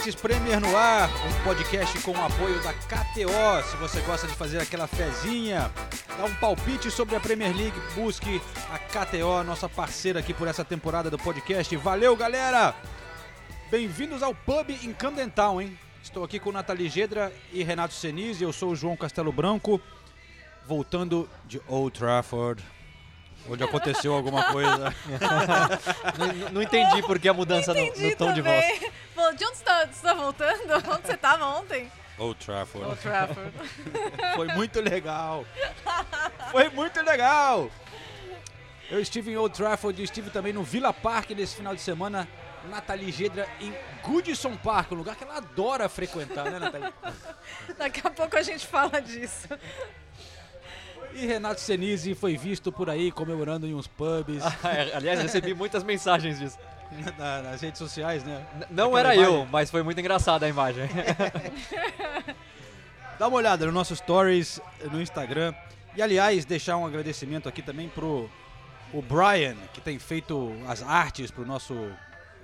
Correspondentes Premier no ar, um podcast com o apoio da KTO. Se você gosta de fazer aquela fezinha, dá um palpite sobre a Premier League, busque a KTO, nossa parceira aqui por essa temporada do podcast. Valeu, galera! Bem-vindos ao Pub em Camden Town, hein? Estou aqui com Nathalie Gedra e Renato Senise, eu sou o João Castelo Branco, voltando de Old Trafford, onde aconteceu alguma coisa. não, não entendi por que a mudança no, no tom de voz. também. De onde você está você tá voltando? Onde você estava ontem? Old Trafford. Old Trafford. Foi muito legal. Foi muito legal. Eu estive em Old Trafford e estive também no Villa Park nesse final de semana. Nathalie Gedra em Goodison Park, um lugar que ela adora frequentar, né, Nathalie? Daqui a pouco a gente fala disso. E Renato Senise foi visto por aí comemorando em uns pubs, Ah, é, Aliás, recebi muitas mensagens disso. na- nas redes sociais, né? N- Não Aquela era imagem. eu, mas foi muito engraçada a imagem. Dá uma olhada no nosso stories no Instagram. E aliás, deixar um agradecimento aqui também pro o Brian, que tem feito as artes pro nosso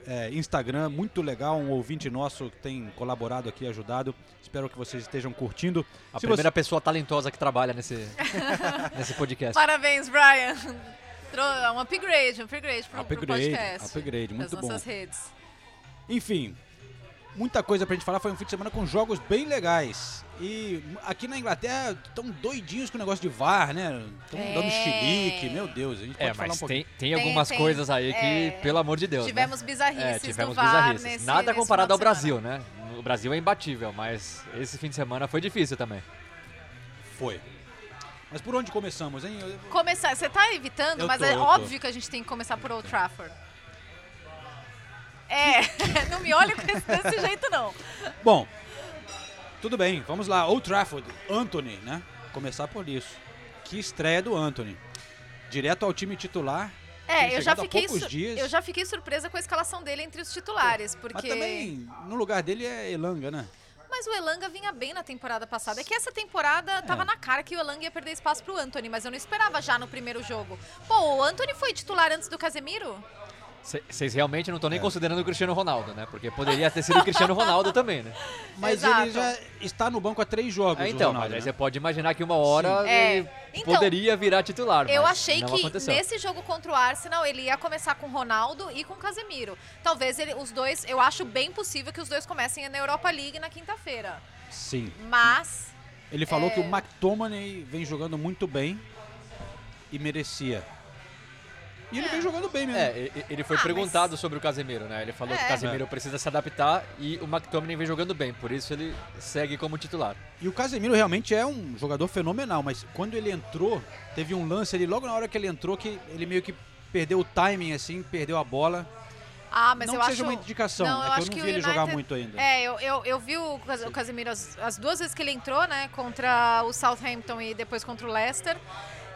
é, Instagram. Muito legal, um ouvinte nosso que tem colaborado aqui, ajudado. Espero que vocês estejam curtindo. A Se primeira pessoa talentosa que trabalha nesse, nesse podcast. Parabéns, Brian. Tro- Um upgrade, um upgrade pro Upgrade, podcast. upgrade, das muito bom. nossas redes. Enfim, muita coisa pra gente falar. Foi um fim de semana com jogos bem legais. E aqui na Inglaterra estão doidinhos com o negócio de VAR, né? Estão É. dando chilique, meu Deus. A gente pode É, falar um mas pouquinho. tem, tem algumas tem, coisas aí que, é. pelo amor de Deus, né? Tivemos bizarrices É, tivemos bizarrices. nesse Nada nesse comparado ao Brasil, né? O Brasil é imbatível, mas esse fim de semana foi difícil também. Foi. Mas por onde começamos, hein? Começar, você tá evitando, Eu mas tô, é eu tô. óbvio que a gente tem que começar por Old Trafford. É, não me olhe desse jeito não. Bom, tudo bem, vamos lá. Old Trafford, Anthony, né? Começar por isso. Que estreia do Anthony. Direto ao time titular. É, eu já fiquei dias. eu já fiquei surpresa com a escalação dele entre os titulares, porque Mas também, no lugar dele é Elanga, né? Mas o Elanga vinha bem na temporada passada. É que essa temporada tava na cara que o Elanga ia perder espaço pro Anthony, mas eu não esperava já no primeiro jogo. Pô, o Anthony foi titular antes do Casemiro? Vocês realmente não estão É. nem considerando o Cristiano Ronaldo, né? Porque poderia ter sido o Cristiano Ronaldo também, né? Mas Exato. ele já está no banco há três jogos, Ah, o então, Ronaldo, mas aí né? você pode imaginar que uma hora É. ele Então, poderia virar titular. Eu mas achei não que aconteceu. nesse jogo contra o Arsenal ele ia começar com o Ronaldo e com o Casemiro. Talvez ele- os dois, eu acho bem possível que os dois comecem na Europa League na quinta-feira. Sim. Mas Ele falou É. que o McTominay vem jogando muito bem e merecia. E ele vem jogando bem mesmo. É, ele foi Ah, perguntado sobre o Casemiro, né? Ele falou que É. o Casemiro precisa se adaptar e o McTominay vem jogando bem, por isso ele segue como titular. E o Casemiro realmente é um jogador fenomenal, mas quando ele entrou, teve um lance ali logo na hora que ele entrou que ele meio que perdeu o timing assim, perdeu a bola. ah, mas não eu que acho seja uma indicação, Não, é eu que eu acho não que vi ele jogar muito ainda. É, eu, eu, eu vi o, o Casemiro as, as duas vezes que ele entrou, né? Contra o Southampton e depois contra o Leicester.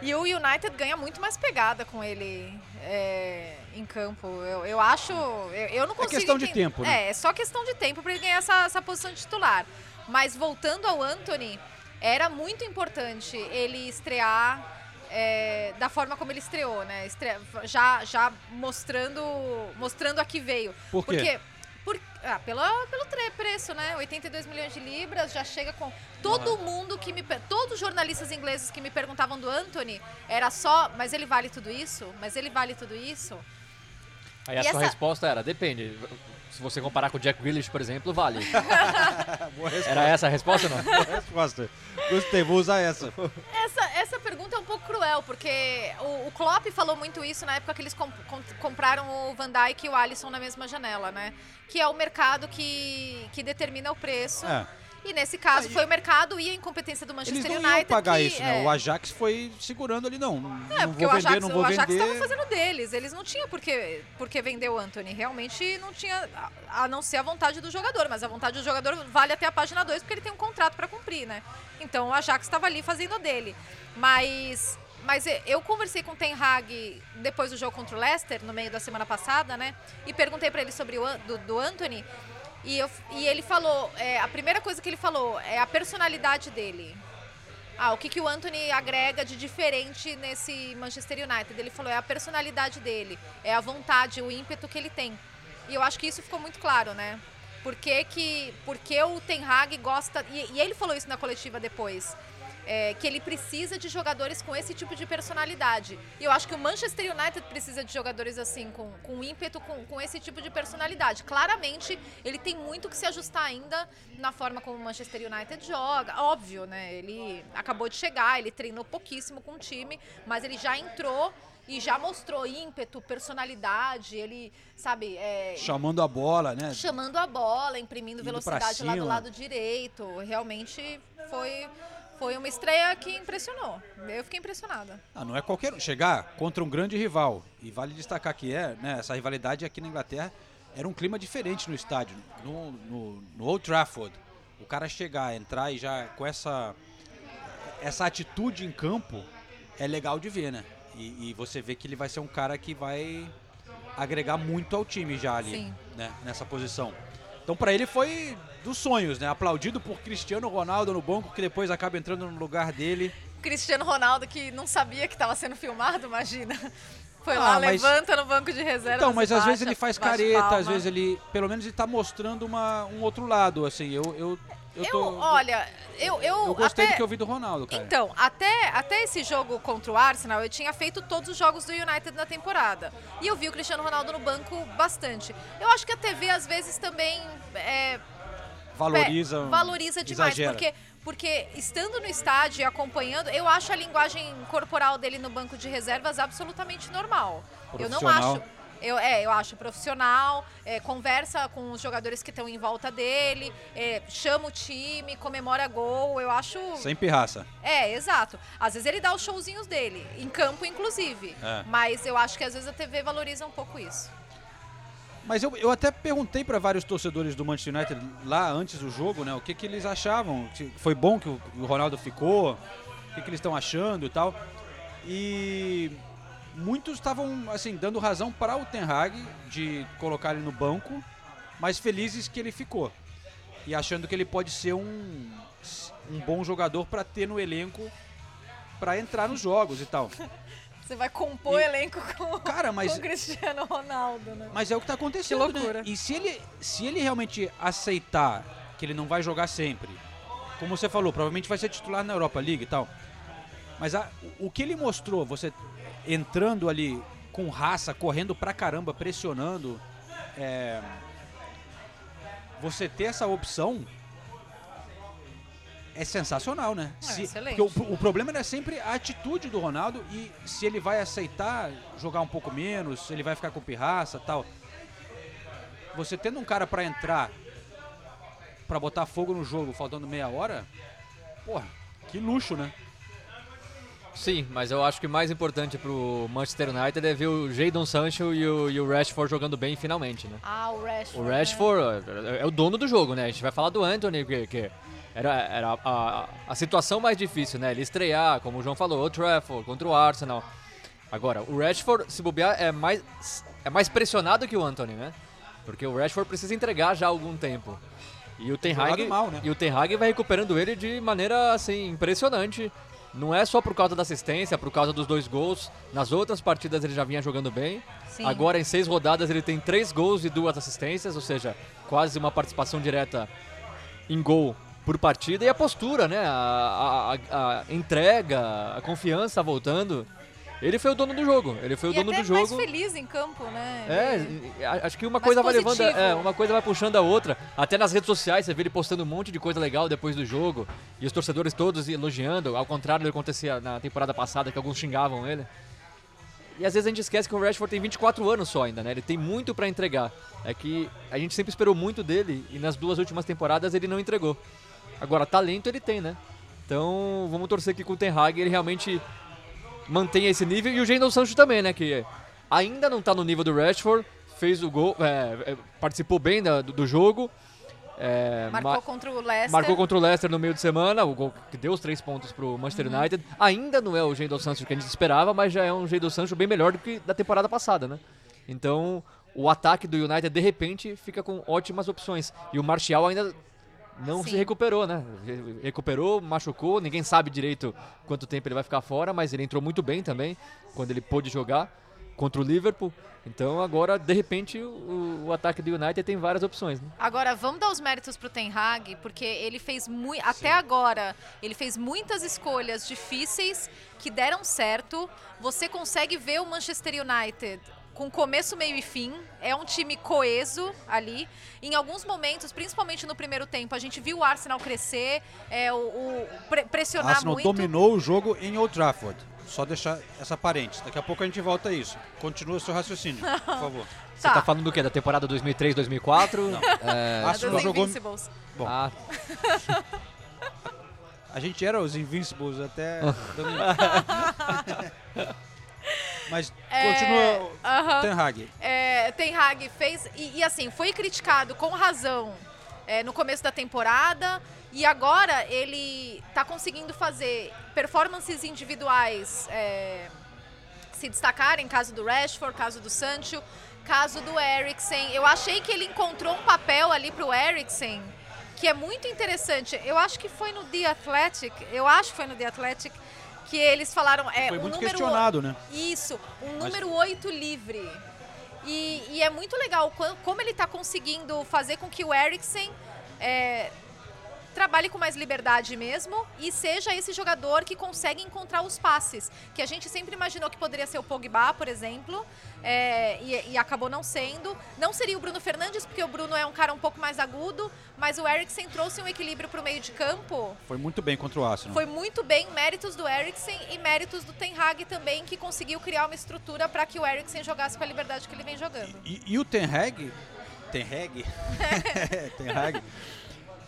E o United ganha muito mais pegada com ele é, em campo. Eu, eu acho. Eu, eu não consigo. questão de entender- tempo, né? É, é só questão de tempo para ele ganhar essa, essa posição de titular. Mas voltando ao Anthony, era muito importante ele estrear. é, da forma como ele estreou, né? Estre- já já mostrando, mostrando a que veio. Por quê? Porque por, ah, pelo, pelo tre- preço, né? 82 milhões de libras, já chega com. Todo mundo que me. Todos os jornalistas ingleses que me perguntavam do Anthony era só. Mas ele vale tudo isso? Mas ele vale tudo isso? Aí a E sua essa- resposta era, depende. Se você comparar com o Jack Grealish, por exemplo, vale. Boa resposta. Era essa a resposta ou não? Boa resposta. Gostei, vou usar essa. Essa, essa pergunta é um pouco cruel, porque o, o Klopp falou muito isso na época que eles comp- com- compraram o Van Dijk e o Alisson na mesma janela, né? Que é o mercado que, que determina o preço. É. E nesse caso Aí- foi o mercado e a incompetência do Eles Manchester não iam United. pagar que, isso, né? é, O Ajax foi segurando ali, não. É, não porque vou o vender, Ajax, não o vou Ajax vender. estava fazendo deles. Eles não tinham por que, por que vender o Anthony. Realmente não tinha, a não ser a vontade do jogador. Mas a vontade do jogador vale até a página 2, porque ele tem um contrato para cumprir, né? Então o Ajax estava ali fazendo a dele. Mas, mas eu conversei com o Ten Hag depois do jogo contra o Leicester, no meio da semana passada, né? E perguntei para ele sobre o do, do Anthony. E, eu- e ele falou, é, a primeira coisa que ele falou é a personalidade dele. Ah, o que, que o Anthony agrega de diferente nesse Manchester United? Ele falou, é a personalidade dele, é a vontade, o ímpeto que ele tem. E eu acho que isso ficou muito claro, né? Por que, que o Ten Hag gosta... E, e ele falou isso na coletiva depois. É, que ele precisa de jogadores com esse tipo de personalidade. E eu acho que o Manchester United precisa de jogadores assim, com, com ímpeto, com, com esse tipo de personalidade. Claramente, ele tem muito que se ajustar ainda na forma como o Manchester United joga. Óbvio, né? Ele acabou de chegar, ele treinou pouquíssimo com o time, mas ele já entrou e já mostrou ímpeto, personalidade, ele, sabe, é, Chamando a bola, né? chamando a bola, imprimindo Indo velocidade lá do lado direito. Realmente foi, foi uma estreia que impressionou. Eu fiquei impressionada. Ah, não é qualquer um. Chegar contra um grande rival, e vale destacar que é, né, essa rivalidade aqui na Inglaterra era um clima diferente no estádio, no, no, no Old Trafford. O cara chegar, entrar e já com essa, essa atitude em campo é legal de ver, né? E, e você vê que ele vai ser um cara que vai agregar muito ao time já ali, Sim. né, nessa posição. Então para ele foi dos sonhos, né? Aplaudido por Cristiano Ronaldo no banco, que depois acaba entrando no lugar dele. Cristiano Ronaldo, que não sabia que estava sendo filmado, imagina. Foi Ah, lá, mas- levanta no banco de reserva. Então, mas às vezes ele faz careta, às vezes ele, pelo menos ele tá mostrando uma, um outro lado, assim, eu eu eu, Eu, tô, olha, eu, eu, eu gostei até... do que eu vi do Ronaldo, cara. Então, até, até esse jogo contra o Arsenal, eu tinha feito todos os jogos do United na temporada. E eu vi o Cristiano Ronaldo no banco bastante. Eu acho que a TV, às vezes, também é, valoriza, Pé, valoriza demais, exagera. porque porque estando no estádio e acompanhando, eu acho a linguagem corporal dele no banco de reservas absolutamente normal. Eu não acho eu, é, eu acho profissional, é, conversa com os jogadores que estão em volta dele, é, chama o time, comemora gol, eu acho... sem pirraça. É, exato. Às vezes ele dá os showzinhos dele, em campo inclusive. É. Mas eu acho que às vezes a TV valoriza um pouco isso. Mas eu, eu até perguntei para vários torcedores do Manchester United lá antes do jogo, né, o que que eles achavam, foi bom que o, o Ronaldo ficou, o que que eles estão achando e tal. E muitos estavam assim dando razão para o Ten Hag de colocar ele no banco, mas felizes que ele ficou e achando que ele pode ser um um bom jogador para ter no elenco para entrar nos jogos e tal. Você vai compor o E- elenco com, Cara, mas com o Cristiano Ronaldo, né? Mas é o que tá acontecendo, Que loucura. né? E se ele, se ele realmente aceitar que ele não vai jogar sempre, como você falou, provavelmente vai ser titular na Europa League e tal. Mas a- o que ele mostrou, você entrando ali com raça, correndo pra caramba, pressionando, é, você ter essa opção é sensacional, né? É, excelente. porque o, o problema é sempre a atitude do Ronaldo e se ele vai aceitar jogar um pouco menos, se ele vai ficar com pirraça tal. Você tendo um cara pra entrar pra botar fogo no jogo faltando meia hora, porra, que luxo, né? Sim, mas eu acho que mais importante pro Manchester United é ver o Jadon Sancho e o, e o Rashford jogando bem finalmente, né? Ah, o Rashford. O né? Rashford é o dono do jogo, né? A gente vai falar do Anthony, que, que era, era a, a situação mais difícil, né? Ele estrear, como o João falou, o Trafford contra o Arsenal. Agora, o Rashford, se bobear, é mais, é mais pressionado que o Anthony, né? Porque o Rashford precisa entregar já há algum tempo. E o Ten Hag, mal, né? e o Ten Hag vai recuperando ele de maneira assim impressionante. Não é só por causa da assistência, por causa dos dois gols. Nas outras partidas ele já vinha jogando bem. Sim. Agora em seis rodadas ele tem três gols e duas assistências, ou seja, quase uma participação direta em gol por partida. E a postura, né? A, a- a entrega, a confiança voltando. Ele foi o dono do jogo. Ele foi o e dono até do jogo. mais feliz em campo, né? É, acho que uma Mais coisa vai levando, positivo. é, uma coisa vai puxando a outra. Até nas redes sociais você vê ele postando um monte de coisa legal depois do jogo e os torcedores todos elogiando, ao contrário do que acontecia na temporada passada que alguns xingavam ele. E às vezes a gente esquece que o Rashford tem 24 anos só ainda, né? Ele tem muito pra entregar. É que a gente sempre esperou muito dele e nas duas últimas temporadas ele não entregou. Agora, talento ele tem, né? Então, vamos torcer que com o Ten Hag ele realmente mantenha esse nível. E o Jadon Sancho também, né? Que ainda não tá no nível do Rashford, fez o gol, é, é, participou bem da- do, do jogo. é, Marcou ma- contra o Leicester. marcou contra o Leicester no meio de semana, o gol que deu os três pontos pro Manchester Uhum. United. Ainda não é o Jadon Sancho que a gente esperava, mas já é um Jadon Sancho bem melhor do que da temporada passada, né? Então, o ataque do United, de repente, fica com ótimas opções. E o Martial ainda não Sim. se recuperou, né? Re- Recuperou, machucou, ninguém sabe direito quanto tempo ele vai ficar fora, mas ele entrou muito bem também, quando ele pôde jogar contra o Liverpool. Então, agora, de repente, o, o ataque do United tem várias opções, né? Agora, vamos dar os méritos pro Ten Hag, porque ele fez muito. Até agora, ele fez muitas escolhas difíceis que deram certo. Você consegue ver o Manchester United com começo, meio e fim. É um time coeso ali. Em alguns momentos, principalmente no primeiro tempo, a gente viu o Arsenal crescer, é, o, o pre- pressionar Arsenal muito. dominou o jogo em Old Trafford. Só deixar essa parênteses. Daqui a pouco a gente volta a isso. Continua o seu raciocínio, por favor. Você tá falando do quê? Da temporada 2003, 2004? É, A Arsenal dos jogou- Invincibles. Bom. ah, A gente era os Invincibles até. Mas É, continua aham. Ten Hag. é, Ten Hag fez e, e, assim foi criticado com razão é, no começo da temporada e agora ele está conseguindo fazer performances individuais é, se destacarem, caso do Rashford, caso do Sancho, caso do Eriksen. Eu achei que ele encontrou um papel ali pro Eriksen que é muito interessante. Eu acho que foi no The Athletic, eu acho que foi no The Athletic que eles falaram é Foi o muito número questionado, né? isso, um Mas- número 8 livre. E, e é muito legal como ele está conseguindo fazer com que o Eriksen é, trabalhe com mais liberdade mesmo e seja esse jogador que consegue encontrar os passes. Que a gente sempre imaginou que poderia ser o Pogba, por exemplo, é, e, e acabou não sendo. Não seria o Bruno Fernandes, porque o Bruno é um cara um pouco mais agudo, mas o Eriksen trouxe um equilíbrio para o meio de campo Foi muito bem contra o Arsenal. foi muito bem, méritos do Eriksen e méritos do Ten Hag também, que conseguiu criar uma estrutura para que o Eriksen jogasse com a liberdade que ele vem jogando. E, e o Ten Hag, Ten Hag, Ten Hag,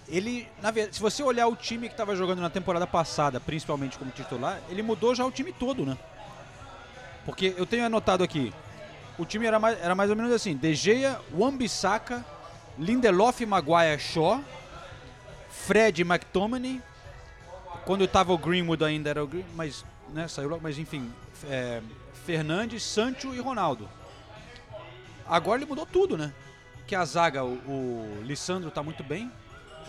ele, na verdade, se você olhar o time que estava jogando na temporada passada, principalmente como titular, ele mudou já o time todo, né? Porque eu tenho anotado aqui, o time era mais, era mais ou menos assim, De Gea, Wan-Bissaka, Lindelof, Maguire, Shaw, Fred, McTominay, quando estava o Greenwood ainda era o Green, mas, né, saiu logo, mas enfim, é, Fernandes, Sancho e Ronaldo. Agora ele mudou tudo, né? Que a zaga, o, o Lissandro tá muito bem.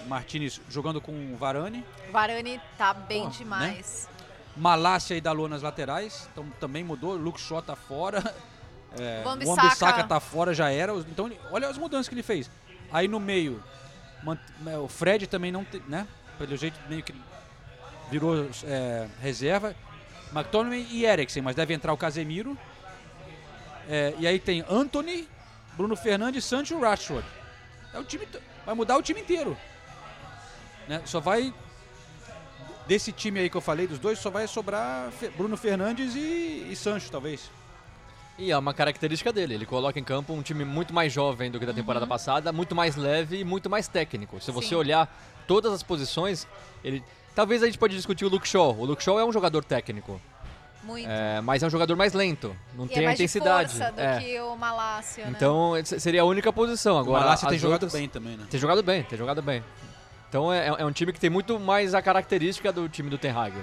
Martinez jogando com o Varane. Varane tá bem Pô, demais. Malácia e Dalot nas laterais. Então também mudou. Luke Shaw tá fora. É, o. Wan-Bissaka tá fora, já era. Então olha as mudanças que ele fez. Aí no meio, mant- é, o Fred também não tem, né? Pelo jeito meio que virou é, reserva. McTominay e Eriksen, mas deve entrar o Casemiro. É, e aí tem Anthony, Bruno Fernandes, Sancho e Rashford. É o time, vai mudar o time inteiro. Né? Só vai desse time aí que eu falei dos dois, só vai sobrar Fe- Bruno Fernandes e, e Sancho, talvez. E é uma característica dele, ele coloca em campo um time muito mais jovem do que da temporada passada, muito mais leve e muito mais técnico. Se você Sim. olhar todas as posições, ele talvez a gente pode discutir o Luke Shaw. O Luke Shaw é um jogador técnico, Muito. é, mas é um jogador mais lento, não e tem é a mais intensidade. de força do é. que o Malásia, né? Então seria a única posição. O Agora Malásia tem as jogado outras- bem também, né? Tem jogado bem, tem jogado bem. Então é, é um time que tem muito mais a característica do time do Ten Hag.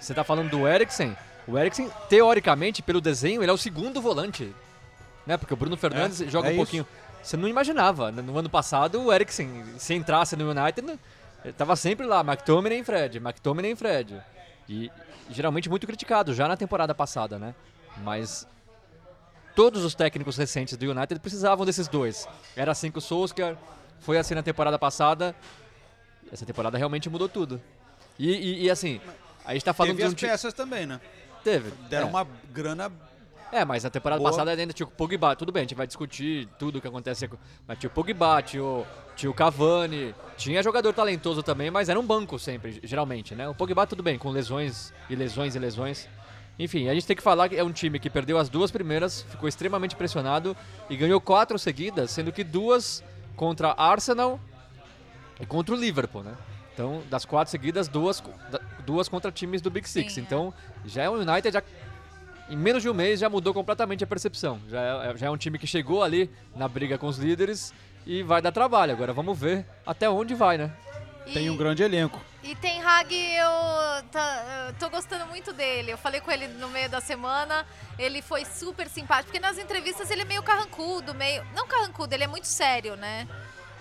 Você tá falando do Eriksen. O Eriksen, teoricamente, pelo desenho, ele é o segundo volante. Né? Porque o Bruno Fernandes É, joga é um isso. pouquinho. Você não imaginava. né? No ano passado, o Eriksen, se entrasse no United, né, ele tava sempre lá, McTominay e Fred, McTominay e Fred. E geralmente muito criticado já na temporada passada, né? Mas todos os técnicos recentes do United precisavam desses dois. Era assim com o Solskjaer, foi assim na temporada passada. Essa temporada realmente mudou tudo. E, e- e, assim, a gente tá falando Teve de um as peças também, né? Teve. Deram é. uma grana. É, mas na temporada Boa. passada ainda tinha o Pogba. Tudo bem, a gente vai discutir tudo o que acontece. com- Mas tinha o Pogba, tinha o, tinha o Cavani. Tinha jogador talentoso também, mas era um banco sempre, geralmente, né? O Pogba tudo bem, com lesões e lesões e lesões. Enfim, a gente tem que falar que é um time que perdeu as duas primeiras, ficou extremamente pressionado e ganhou quatro seguidas, sendo que duas contra Arsenal e contra o Liverpool, né? Então, das quatro seguidas, duas, duas contra times do Big Six. Sim, é. então, já é um United já em menos de um mês já mudou completamente a percepção. Já é, já é um time que chegou ali na briga com os líderes e vai dar trabalho. Agora vamos ver até onde vai, né? Tem E- um grande elenco. E Ten Hag, eu, tá- eu tô gostando muito dele. Eu falei com ele no meio da semana, ele foi super simpático, porque nas entrevistas ele é meio carrancudo, meio. Não carrancudo, ele é muito sério, né?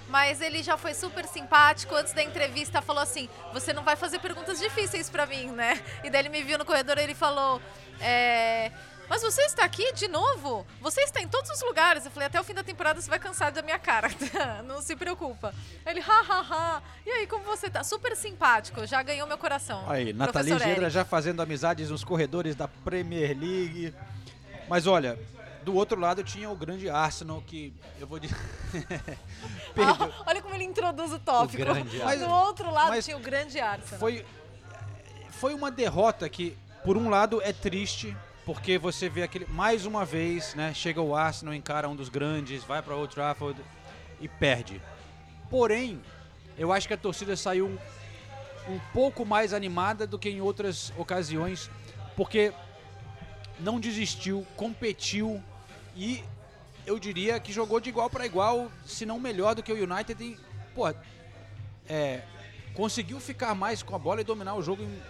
Mas ele já foi super simpático. Antes da entrevista, falou assim: Você não vai fazer perguntas difíceis pra mim, né? E daí ele me viu no corredor e ele falou: é, Mas você está aqui de novo? Você está em todos os lugares. Eu falei: Até o fim da temporada você vai cansar da minha cara. não se preocupa. Ele, ha, ha, ha. E aí, como você tá? Super simpático. Já ganhou meu coração. Aí, Nathalie Gedra já fazendo amizades nos corredores da Premier League. Mas olha, do outro lado tinha o grande Arsenal, que eu vou dizer. Ah, olha como ele introduz o tópico. O Mas- Do outro lado tinha o grande Arsenal. Foi, foi uma derrota que, por um lado, é triste, porque você vê aquele. Mais uma vez, né? Chega o Arsenal, encara um dos grandes, vai para Old Trafford e perde. Porém, eu acho que a torcida saiu um, um pouco mais animada do que em outras ocasiões, porque não desistiu, competiu e eu diria que jogou de igual para igual, se não melhor do que o United. E, pô, é, conseguiu ficar mais com a bola e dominar o jogo em,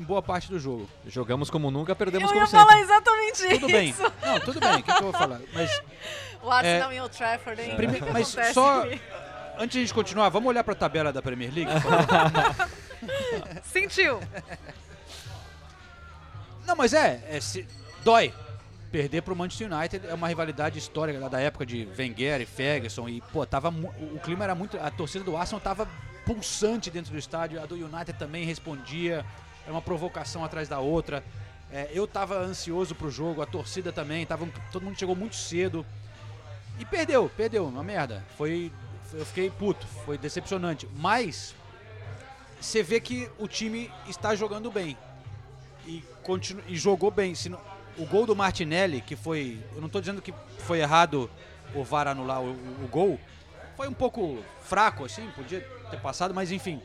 em- boa parte do jogo. Jogamos como nunca, perdemos eu como ia falar sempre. exatamente Tudo bem. isso. Não, tudo bem. O que, que eu vou falar? Mas O Arsenal em Old Trafford, hein? Prime- mas acontece só- aqui? antes de a gente continuar, vamos olhar para a tabela da Premier League? Sentiu. Não, mas é, é se- dói. Perder pro Manchester United é uma rivalidade histórica da época de Wenger e Ferguson e pô, tava o clima era muito, a torcida do Arsenal tava pulsante dentro do estádio, a do United também respondia, era uma provocação atrás da outra. É, eu tava ansioso pro jogo, a torcida também, tava, todo mundo chegou muito cedo e perdeu, perdeu, uma merda. Foi, foi- eu fiquei puto, foi decepcionante, mas você vê que o time está jogando bem e, continu, e jogou bem. Se não- o gol do Martinelli, que foi. Eu não estou dizendo que foi errado o VAR anular o, o- o gol. Foi um pouco fraco, assim, podia ter passado, mas enfim.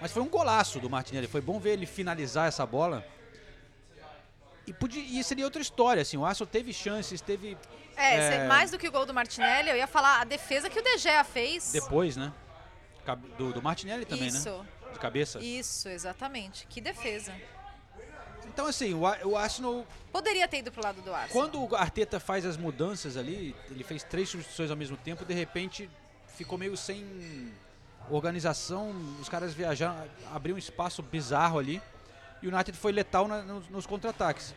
Mas foi um golaço do Martinelli. Foi bom ver ele finalizar essa bola. E, podia, e seria outra história, assim. O Arsenal teve chances, teve É, É. mais do que o gol do Martinelli, eu ia falar a defesa que o De Gea fez. depois, né? Do, do Martinelli também, Isso, né? De cabeça. isso, exatamente. Que defesa. Então, assim, o, Ar- o Arsenal Poderia ter ido pro lado do Arsenal. Quando o Arteta faz as mudanças ali, ele fez três substituições ao mesmo tempo, de repente ficou meio sem organização, os caras viajaram, abriu um espaço bizarro ali, e o United foi letal na- nos, nos contra-ataques.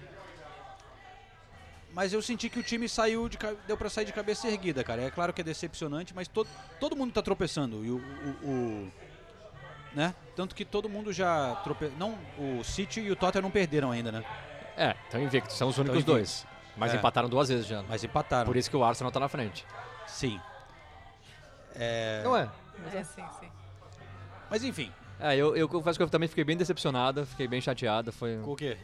Mas eu senti que o time saiu de deu pra sair de cabeça erguida, cara. É claro que é decepcionante, mas todo, todo mundo tá tropeçando. E o, o- o- né? Tanto que todo mundo já trope... não o City e o Tottenham não perderam ainda, né? É, estão invictos, são os únicos dois. Mas É. empataram duas vezes já. Mas empataram. Por isso que o Arsenal tá na frente. Sim. É... Não é? É, sim, sim. Mas enfim, É, eu, eu confesso que eu também fiquei bem decepcionado, fiquei bem chateado. Foi... com o quê?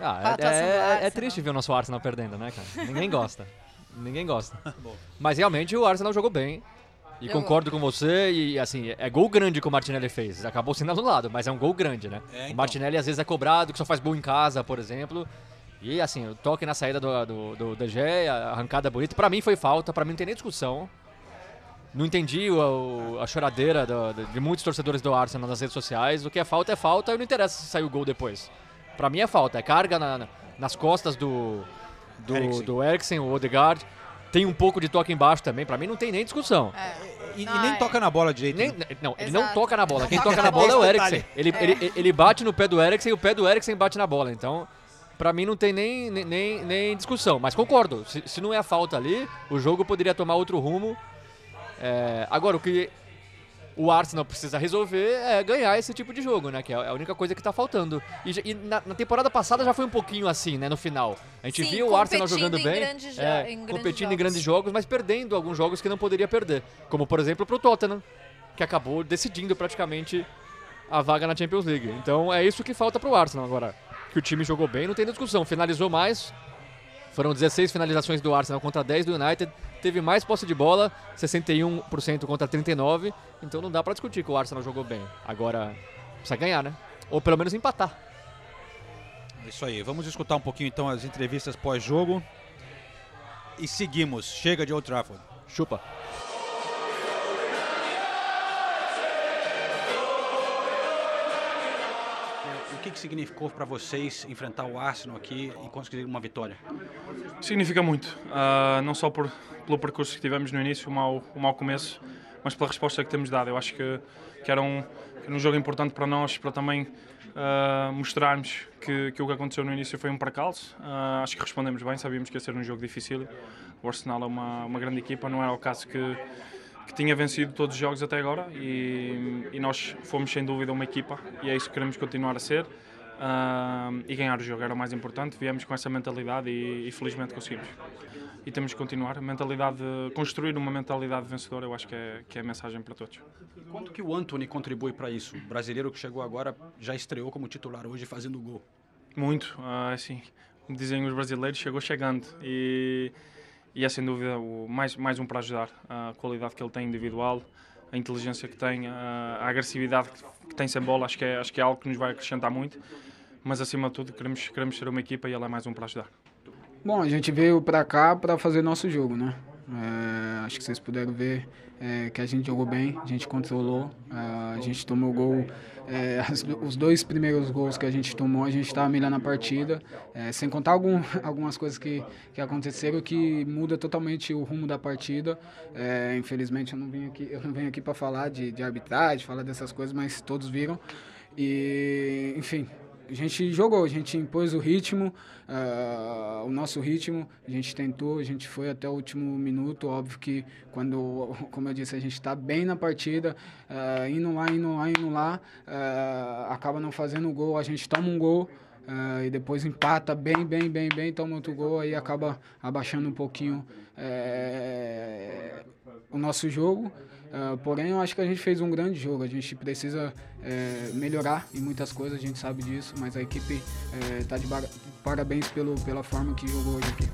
Ah, é, atuação do é- é Arsenal. triste ver o nosso Arsenal perdendo, né, cara? Ninguém gosta. Ninguém gosta. Bom. Mas realmente o Arsenal jogou bem. E Jogou. concordo com você, e assim, é gol grande que o Martinelli fez. Acabou sendo anulado, mas é um gol grande, né? É, então. O Martinelli às vezes é cobrado, que só faz gol em casa, por exemplo. E assim, o toque na saída do, do, do Gea, a arrancada bonita. Pra mim foi falta, pra mim não tem nem discussão. Não entendi o- a choradeira do- de muitos torcedores do Arsenal nas redes sociais. O que é falta é falta e não interessa se saiu o gol depois. Pra mim é falta, é carga na- na- nas costas do, do, Eriksen. do Eriksen, o Odegaard. Tem um pouco de toque embaixo também, pra mim não tem nem discussão. É. E, e Não, nem é. toca na bola direito. Nem, né? não, ele Exato. não toca na bola. Não Quem toca toca na na bola é o bola. Eriksen. Ele, ele, ele bate no pé do Eriksen e o pé do Eriksen bate na bola. Então, pra mim não tem nem, nem- nem, nem discussão. Mas concordo, se, se não é falta ali, o jogo poderia tomar outro rumo. É, agora, o que o Arsenal precisa resolver é ganhar esse tipo de jogo, né? Que é a única coisa que tá faltando. E, e na, na temporada passada já foi um pouquinho assim, né? No final. A gente Sim, viu o Arsenal jogando em bem. é, em competindo em jogos. grandes jogos, mas perdendo alguns jogos que não poderia perder. Como, por exemplo, pro Tottenham, que acabou decidindo praticamente a vaga na Champions League. Então é isso que falta pro Arsenal agora. Que o time jogou bem, não tem discussão. Finalizou mais. Foram 16 finalizações do Arsenal contra 10 do United. Teve mais posse de bola, 61% contra 39%, então não dá pra discutir que o Arsenal jogou bem. Agora, precisa ganhar, né? Ou pelo menos empatar. É Isso aí, vamos escutar um pouquinho então as entrevistas pós-jogo. E seguimos. Chega de Old Trafford. Chupa. Que, que significou para vocês enfrentar o Arsenal aqui e conseguir uma vitória? Significa muito, ah, não só por, pelo percurso que tivemos no início, o mau, o mau começo, mas pela resposta que temos dado. Eu acho que, que, era, um, que era um jogo importante para nós, para também ah, mostrarmos que, que o que aconteceu no início foi um percalço. Ah, acho que respondemos bem, sabíamos que ia ser um jogo difícil. O Arsenal é uma, uma grande equipa, não era o caso que, que tinha vencido todos os jogos até agora e, e nós fomos sem dúvida uma equipa e é isso que queremos continuar a ser. Ah, e ganhar o jogo era o mais importante. Viemos com essa mentalidade e, e felizmente conseguimos. E temos que continuar. A mentalidade, de- construir uma mentalidade vencedora, eu acho que é, que é a mensagem para todos. Quanto que o Anthony contribui para isso? O brasileiro que chegou agora já estreou como titular hoje fazendo gol. Muito, ah, assim, dizem os brasileiros, chegou chegando e, e é sem dúvida o, mais, mais um para ajudar. A qualidade que ele tem individual, a inteligência que tem, a, agressividade que, tem sem bola, acho que, é, acho que é algo que nos vai acrescentar muito. Mas acima de tudo, queremos, queremos ser uma equipa e ele é mais um para ajudar. Bom, a gente veio pra cá pra fazer nosso jogo, né? É, acho que vocês puderam ver é, que a gente jogou bem, a gente controlou, é, a gente tomou gol. é, as- os dois primeiros gols que a gente tomou, a gente estava melhor na partida, é, sem contar algum, algumas coisas que, que aconteceram que muda totalmente o rumo da partida. É, infelizmente eu não vim aqui, eu não venho aqui para falar de, de arbitragem, falar dessas coisas, mas todos viram. E, enfim, a gente jogou, a gente impôs o ritmo, ah, o nosso ritmo, a gente tentou, a gente foi até o último minuto. Óbvio que quando, como eu disse, a gente está bem na partida, ah, indo lá, indo lá, indo lá, ah, acaba não fazendo gol, a gente toma um gol. ah, e depois empata bem, bem, bem, bem, toma outro gol, aí acaba abaixando um pouquinho eh, o nosso jogo. Ah, porém, eu acho que a gente fez um grande jogo. A gente precisa eh, melhorar em muitas coisas, a gente sabe disso, mas a equipe está de bara- parabéns pelo, pela forma que jogou hoje aqui.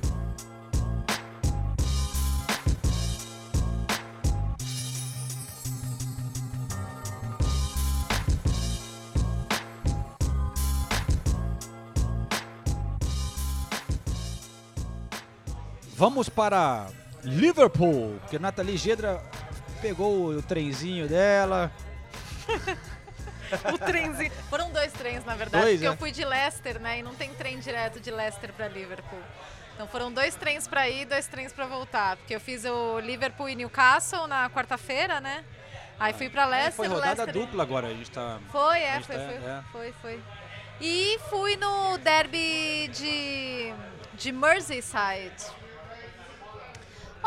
Vamos para Liverpool, porque Nathalie Gedra pegou o trenzinho dela. O trenzinho. Foram dois trens, na verdade, Dois, porque é? eu fui de Leicester, né? E não tem trem direto de Leicester para Liverpool. Então foram dois trens para ir e dois trens para voltar. Porque eu fiz o Liverpool e Newcastle na quarta-feira, né? Aí fui para É, Leicester. foi rodada Leicester... dupla agora, a gente tá... Foi, é, foi, é, foi, é. foi, foi. E fui no derby de, de Merseyside.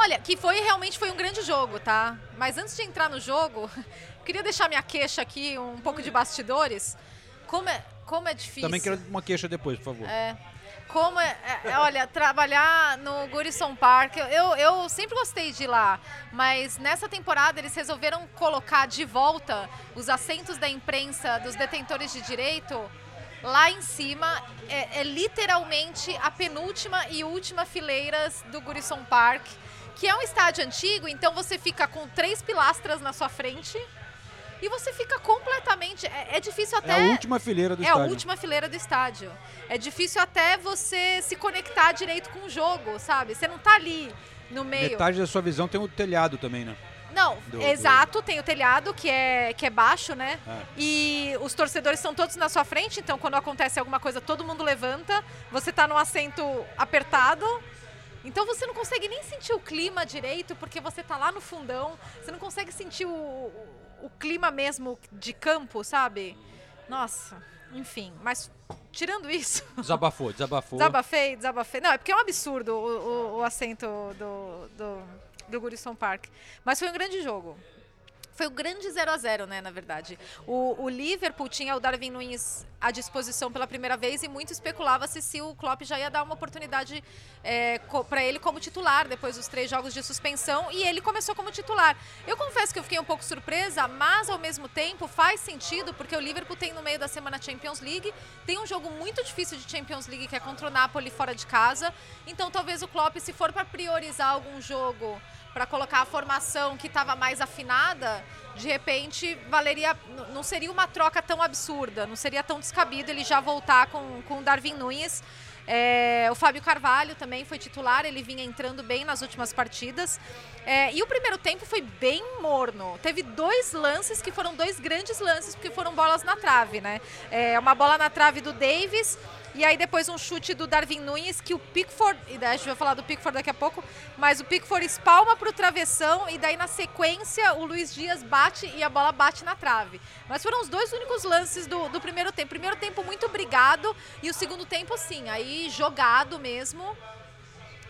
Olha, que foi realmente foi um grande jogo, tá? Mas antes de entrar no jogo, queria deixar minha queixa aqui, um pouco de bastidores. Como é, como é difícil. Também quero uma queixa depois, por favor. É. Como é, é, olha, trabalhar no Goodison Park, eu, eu sempre gostei de ir lá, mas nessa temporada eles resolveram colocar de volta os assentos da imprensa dos detentores de direito lá em cima. É, é literalmente a penúltima e última fileiras do Goodison Park, que é um estádio antigo, então você fica com três pilastras na sua frente e você fica completamente. É, é difícil É até. a última fileira do É estádio. a última fileira do estádio. É difícil até você se conectar direito com o jogo, sabe? Você não tá ali no meio. Metade da sua visão tem o telhado também, né? Não, do- exato, tem o telhado que é, que é baixo, né? É. E os torcedores estão todos na sua frente, então quando acontece alguma coisa, todo mundo levanta. Você tá num assento apertado. Então você não consegue nem sentir o clima direito, porque você tá lá no fundão. Você não consegue sentir o, o, o clima mesmo de campo, sabe? Nossa, enfim. Mas tirando isso. Desabafou, desabafou. Desabafei, desabafei. Não, é porque é um absurdo o, o, o assento do, do, do Goodison Park. Mas foi um grande jogo. Foi o grande 0 a 0 né, na verdade. O, o Liverpool tinha o Darwin Nunes à disposição pela primeira vez e muito especulava-se se o Klopp já ia dar uma oportunidade é, para ele como titular depois dos três jogos de suspensão e ele começou como titular. Eu confesso que eu fiquei um pouco surpresa, mas ao mesmo tempo faz sentido porque o Liverpool tem no meio da semana Champions League, tem um jogo muito difícil de Champions League que é contra o Napoli fora de casa, então talvez o Klopp se for para priorizar algum jogo para colocar a formação que estava mais afinada, de repente valeria, não seria uma troca tão absurda, não seria tão descabido ele já voltar com, com o Darwin Nunes. É, o Fábio Carvalho também foi titular, ele vinha entrando bem nas últimas partidas. É, e o primeiro tempo foi bem morno. Teve dois lances que foram dois grandes lances, porque foram bolas na trave, né? É, uma bola na trave do Davis e aí depois um chute do Darwin Nunes que o Pickford, e daí a gente vai falar do Pickford daqui a pouco, mas o Pickford espalma para o travessão e daí na sequência o Luiz Dias bate e a bola bate na trave. Mas foram os dois únicos lances do, do primeiro tempo. Primeiro tempo muito brigado e o segundo tempo sim, aí jogado mesmo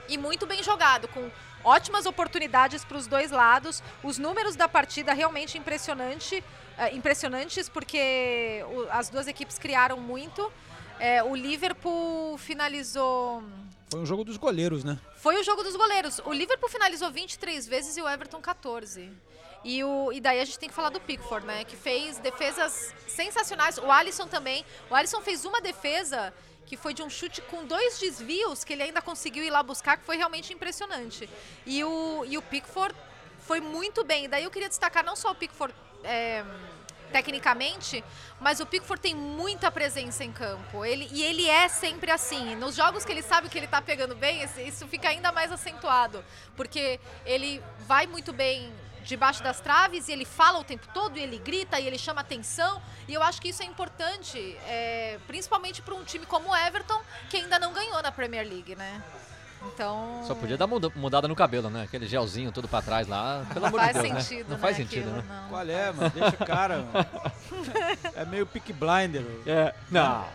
e muito bem jogado, com ótimas oportunidades para os dois lados. Os números da partida realmente impressionante, uh, impressionantes, porque o, as duas equipes criaram muito. É, o Liverpool finalizou. Foi um jogo dos goleiros, né? Foi o jogo dos goleiros. O Liverpool finalizou 23 vezes e o Everton 14. E, o, e daí a gente tem que falar do Pickford, né? Que fez defesas sensacionais. O Alisson também. O Alisson fez uma defesa que foi de um chute com dois desvios que ele ainda conseguiu ir lá buscar, que foi realmente impressionante. E o, e o Pickford foi muito bem. E daí eu queria destacar não só o Pickford. É, tecnicamente, mas o Pickford tem muita presença em campo. Ele, e ele é sempre assim. Nos jogos que ele sabe que ele está pegando bem, isso fica ainda mais acentuado. Porque ele vai muito bem debaixo das traves e ele fala o tempo todo e ele grita e ele chama atenção. E eu acho que isso é importante, é, principalmente para um time como o Everton, que ainda não ganhou na Premier League, né? Então. Só podia dar mudada no cabelo, né? Aquele gelzinho todo pra trás lá. Pelo amor de Deus. Né? Sentido, né? Não né? faz sentido, Aquilo, né? Não. Qual é, mano? Deixa o cara, mano. É meio pick blinder. É. Não.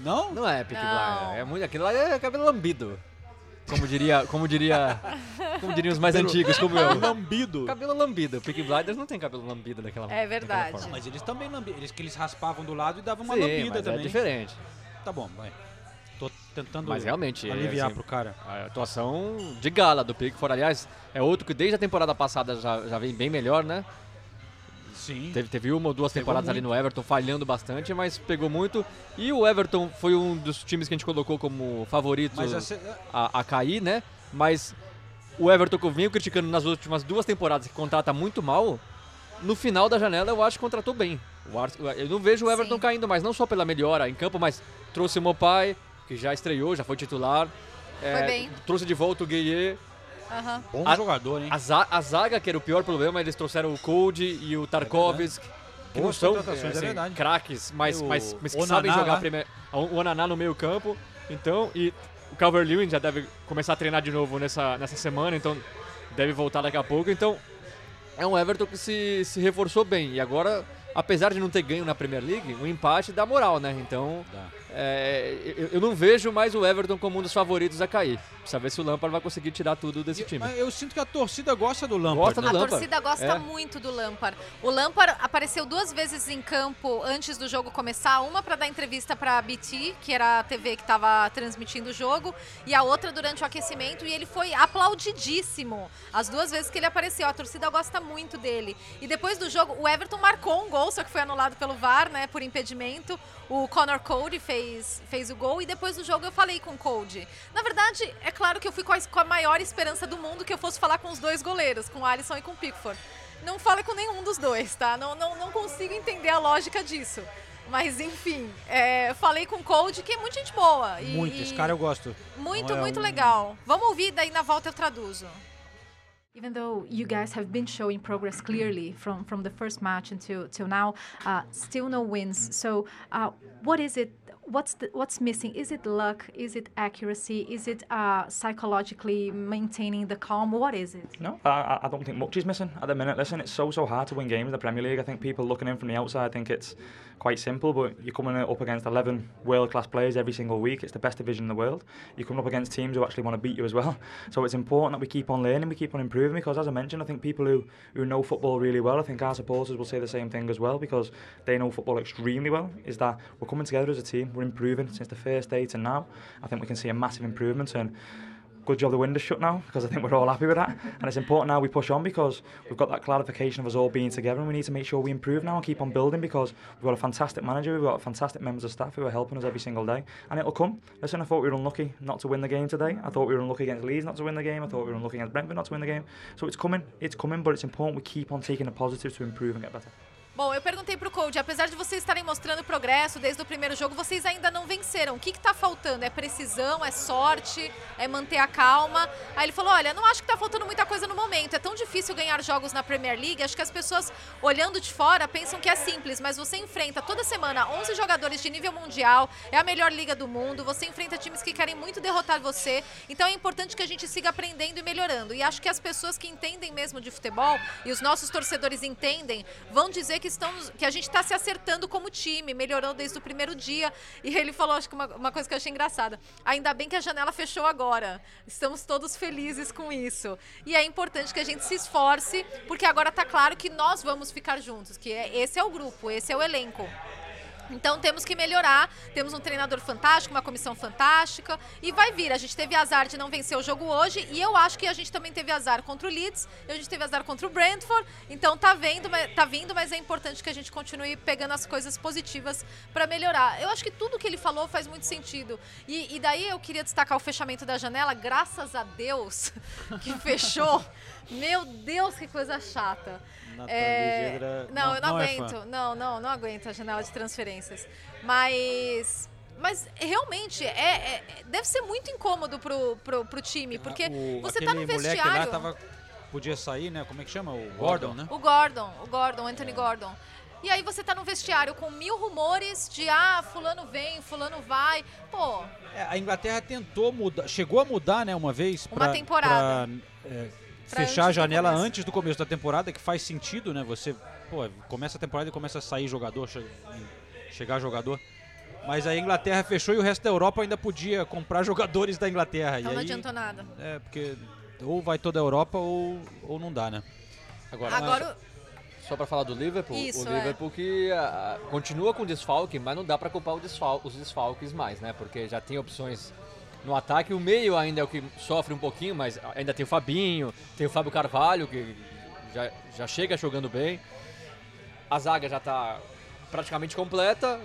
Não? Não é Pick Não. Blinder. É muito, aquilo lá é cabelo lambido. Como diria, como diria, como diriam os mais Cabelo- antigos, como eu. Lambido. Cabelo lambido. Pick Blinders não tem cabelo lambido daquela É daquela verdade. forma. Mas eles também lambiam. Eles que eles raspavam do lado e davam uma Sim, lambida mas também. é diferente. Tá bom, vai. Tô tentando Mas realmente, é, aliviar assim, pro cara. A atuação de gala do Pickford, aliás, é outro que desde a temporada passada já, já vem bem melhor, né? Sim. Teve, teve uma ou duas Pegou temporadas ali no Everton falhando bastante, mas pegou muito. E o Everton foi um dos times que a gente colocou como favorito Mas essa- a, a cair, né? Mas o Everton que eu venho criticando nas últimas duas temporadas, que contrata muito mal, no final da janela eu acho que contratou bem. O Ars- Eu não vejo o Everton Sim. caindo mais, não só pela melhora em campo, mas trouxe o Mopai, que já estreou, já foi titular. É, bem. Trouxe de volta o Gueye. Aham. bom a- jogador, hein? A, a zaga, que era o pior problema, eles trouxeram o Cody e o Tarkovsky. que não são é assim, craques, mas, o mas, mas que Onaná sabem jogar primeiro. O Onaná no meio campo. Então, e o Calvert-Lewin já deve começar a treinar de novo nessa, nessa semana, então deve voltar daqui a pouco. Então, é um Everton que se, se reforçou bem. E agora, apesar de não ter ganho na Premier League, o empate dá moral, né? Então, Dá. É, eu, eu não vejo mais o Everton como um dos favoritos a cair. Precisa ver se o Lampard vai conseguir tirar tudo desse E- time. Mas eu sinto que a torcida gosta do Lampard. Gosta do A né? Lampard. torcida gosta É. muito do Lampard. O Lampard apareceu duas vezes em campo antes do jogo começar, uma para dar entrevista para a BT, que era a TV que estava transmitindo o jogo, e a outra durante o aquecimento, e ele foi aplaudidíssimo. As duas vezes que ele apareceu, a torcida gosta muito dele. E depois do jogo, o Everton marcou um gol, só que foi anulado pelo VAR, né, por impedimento. O Connor Cody fez, fez o gol e depois do jogo eu falei com o Cody. Na verdade, é claro que eu fui com a, com a maior esperança do mundo que eu fosse falar com os dois goleiros, com o Alisson e com o Pickford. Não fale com nenhum dos dois, tá? Não, não, não consigo entender a lógica disso. Mas enfim, é, falei com o Cody, que é muito gente boa. E, Muito, esse cara eu gosto. Muito, é muito um- legal. Vamos ouvir, daí na volta eu traduzo. Even though you guys have been showing progress clearly from, from the first match until till now, uh, still no wins. So, uh, what is it? What's the, what's missing? Is it luck? Is it accuracy? Is it uh, psychologically maintaining the calm? What is it? No, I- I, don't think much is missing at the minute. Listen, it's so so hard to win games in the Premier League. I think people looking in from the outside think it's quite simple, but you're coming up against 11 world class players every single week. It's the best division in the world. You're coming up against teams who actually want to beat you as well. So it's important that we keep on learning, we keep on improving. Because as I mentioned, I think people who who know football really well, I think our supporters will say the same thing as well because they know football extremely well. Is that we're coming together as a team, we're improving since the first day to now. I think we can see a massive improvement and good job the window's shut now because I think we're all happy with that. And it's important now we push on because we've got that clarification of us all being together and we need to make sure we improve now and keep on building because we've got a fantastic manager, we've got fantastic members of staff who are helping us every single day. And it'll come. Listen, I thought we were unlucky not to win the game today. I thought we were unlucky against Leeds not to win the game. I thought we were unlucky against Brentford not to win the game. So it's coming, it's coming, but it's important we keep on taking the positives to improve and get better. Bom, eu perguntei pro coach, apesar de vocês estarem mostrando progresso desde o primeiro jogo, vocês ainda não venceram. O que que tá faltando? É precisão, é sorte, é manter a calma? Aí ele falou: "Olha, não acho que tá faltando muita coisa no momento. É tão difícil ganhar jogos na Premier League. Acho que as pessoas olhando de fora pensam que é simples, mas você enfrenta toda semana 11 jogadores de nível mundial, é a melhor liga do mundo, você enfrenta times que querem muito derrotar você. Então é importante que a gente siga aprendendo e melhorando. E acho que as pessoas que entendem mesmo de futebol e os nossos torcedores entendem, vão dizer que estamos que a gente está se acertando como time, melhorando desde o primeiro dia. E ele falou, acho que uma, uma coisa que eu achei engraçada. Ainda bem que a janela fechou agora. Estamos todos felizes com isso. E é importante que a gente se esforce, porque agora está claro que nós vamos ficar juntos, que é, esse é o grupo, esse é o elenco. Então temos que melhorar. Temos um treinador fantástico, uma comissão fantástica e vai vir. A gente teve azar de não vencer o jogo hoje e eu acho que a gente também teve azar contra o Leeds, a gente teve azar contra o Brentford. Então tá vendo, tá vindo, mas é importante que a gente continue pegando as coisas positivas para melhorar. Eu acho que tudo que ele falou faz muito sentido. E, e daí eu queria destacar o fechamento da janela, graças a Deus que fechou. Meu Deus, que coisa chata. É, não, não- eu não, não é aguento. fã. não, não, não aguento a janela de transferências. Mas. Mas realmente, é, é- deve ser muito incômodo pro, pro, pro time, porque O- você aquele tá no moleque vestiário. lá tava, podia sair, né? Como é que chama? O Gordon, né? O Gordon, o Gordon, Anthony Gordon. E aí você tá no vestiário com mil rumores de ah, fulano vem, fulano vai. Pô, É, a Inglaterra tentou mudar, chegou a mudar, né, uma vez Uma pra- temporada. pra, é, fechar a janela começo. antes do começo da temporada, que faz sentido, né? Você, pô, começa a temporada e começa a sair jogador, che- chegar jogador. Mas a Inglaterra fechou e o resto da Europa ainda podia comprar jogadores da Inglaterra. então e não aí, adiantou nada. É, porque ou vai toda a Europa ou, ou não dá, né? Agora, Agora, só pra falar do Liverpool, Isso, o é. Liverpool que ah, continua com desfalque, mas não dá pra culpar o desfal- os desfalques mais, né? Porque já tem opções no ataque, o meio ainda é o que sofre um pouquinho, mas ainda tem o Fabinho, tem o Fábio Carvalho, que já, já chega jogando bem. A zaga já tá praticamente completa.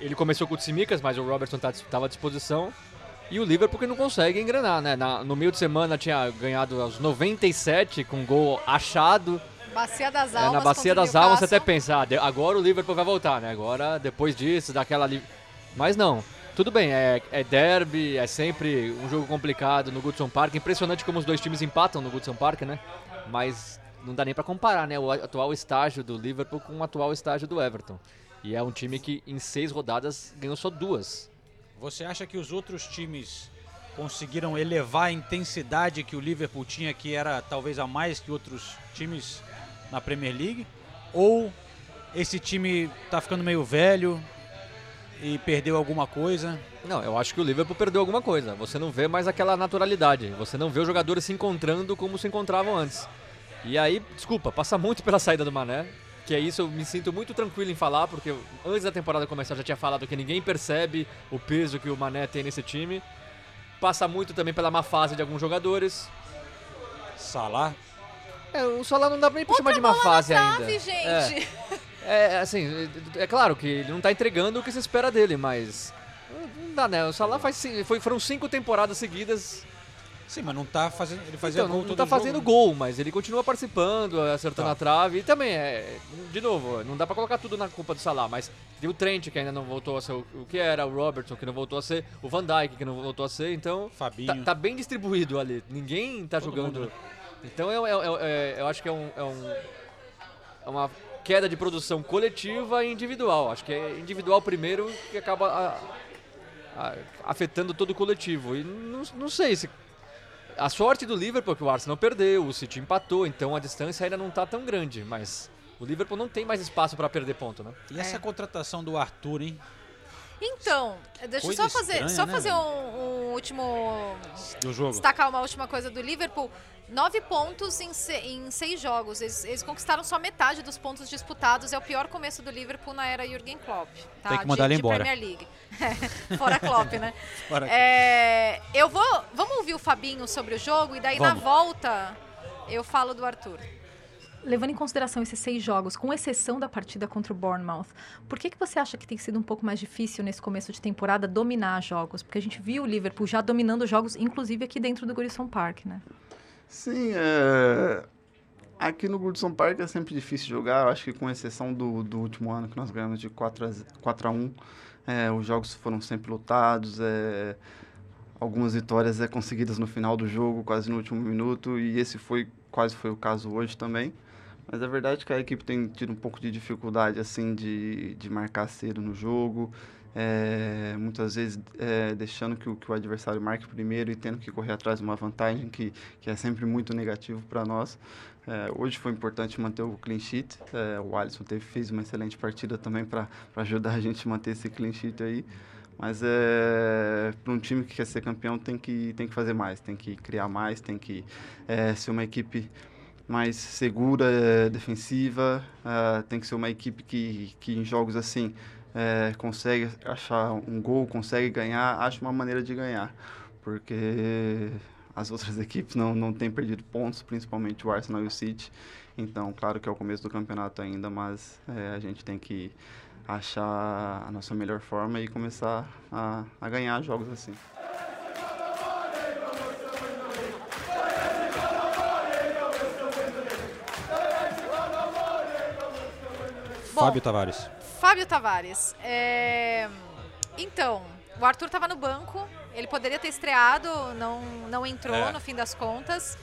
Ele começou com o Tsimikas, mas o Robertson estava à disposição. E o Liverpool que não consegue engrenar, né? Na- no meio de semana tinha ganhado aos 97 com gol achado. Bacia das É, Almas. na Bacia das Almas você até pensa, ah, agora o Liverpool vai voltar, né? Agora, depois disso, daquela. Mas não. Tudo bem, é, é derby, é sempre um jogo complicado no Goodson Park. Impressionante como os dois times empatam no Goodson Park, né? Mas não dá nem pra comparar, né? O atual estágio do Liverpool com o atual estágio do Everton. E é um time que em seis rodadas ganhou só duas. Você acha que os outros times conseguiram elevar a intensidade que o Liverpool tinha, que era talvez a mais que outros times na Premier League? Ou esse time tá ficando meio velho e perdeu alguma coisa? Não, eu acho que o Liverpool perdeu alguma coisa. Você não vê mais aquela naturalidade. Você não vê os jogadores se encontrando como se encontravam antes. E aí, desculpa, passa muito pela saída do Mané. Que é isso, eu me sinto muito tranquilo em falar, porque antes da temporada começar eu já tinha falado que ninguém percebe o peso que o Mané tem nesse time. Passa muito também pela má fase de alguns jogadores. Salah? É, o Salah não dá nem pra chamar de má fase trave, ainda. gente. É, é, assim, é claro que ele não tá entregando o que se espera dele, mas. Não dá, né? O Salah faz, foi, foram cinco temporadas seguidas Sim, mas não tá fazendo. Ele fazia Então, gol não, não todo tá jogo, fazendo né? gol, mas ele continua participando, acertando Tá. a trave. E também, é, de novo, não dá pra colocar tudo na culpa do Salah, mas tem o Trent, que ainda não voltou a ser o, o que era, o Robertson, que não voltou a ser, o Van Dijk, que não voltou a ser, então Fabinho. tá, tá bem distribuído ali. Ninguém tá Todo jogando. mundo, né? Então é- é- é- eu acho que é, um, é, um- é uma queda de produção coletiva e individual. Acho que é individual primeiro que acaba a- a- afetando todo o coletivo. E não, não sei se. A sorte do Liverpool é que o Arsenal perdeu, o City empatou, então a distância ainda não tá tão grande, mas o Liverpool não tem mais espaço para perder ponto, né? E essa contratação do Arthur, hein? Então, deixa eu só fazer, estranha, só né, fazer um, um último Do jogo. destacar uma última coisa do Liverpool. Nove pontos em, se- em seis jogos. Eles, eles conquistaram só metade dos pontos disputados. É o pior começo do Liverpool na era Jürgen Klopp. Tá? Tem que mandar de, ele de embora. Premier League. Fora Klopp, né? Fora- É, eu vou. Vamos ouvir o Fabinho sobre o jogo e daí Vamos. na volta eu falo do Arthur. Levando em consideração esses seis jogos, com exceção da partida contra o Bournemouth, por que, que você acha que tem sido um pouco mais difícil nesse começo de temporada dominar jogos? Porque a gente viu o Liverpool já dominando jogos, inclusive aqui dentro do Goodison Park, né? Sim, é... aqui no Goodson Park é sempre difícil jogar. Eu acho que com exceção do, do último ano que nós ganhamos de 4 a, 4 a 1, é, os jogos foram sempre lutados. É... Algumas vitórias é, conseguidas no final do jogo, quase no último minuto, e esse foi quase foi o caso hoje também. Mas é verdade que a equipe tem tido um pouco de dificuldade assim de, de marcar cedo no jogo, é, muitas vezes é, deixando que o, que o adversário marque primeiro e tendo que correr atrás de uma vantagem que, que é sempre muito negativo para nós. É, hoje foi importante manter o clean sheet. O Alisson teve, fez uma excelente partida também para ajudar a gente a manter esse clean sheet aí. Mas é, para um time que quer ser campeão tem que, tem que fazer mais, tem que criar mais, tem que ser uma equipe mais segura, é, defensiva, é, tem que ser uma equipe que, que em jogos assim é, consegue achar um gol, consegue ganhar, acha uma maneira de ganhar, porque as outras equipes não, não têm perdido pontos, principalmente o Arsenal e o City. Então, claro que é o começo do campeonato ainda, mas é, a gente tem que achar a nossa melhor forma e começar a, a ganhar jogos assim. Fábio Tavares. Fábio Tavares. é, Então, o Arthur estava no banco, ele poderia ter estreado, não, não entrou É. no fim das contas.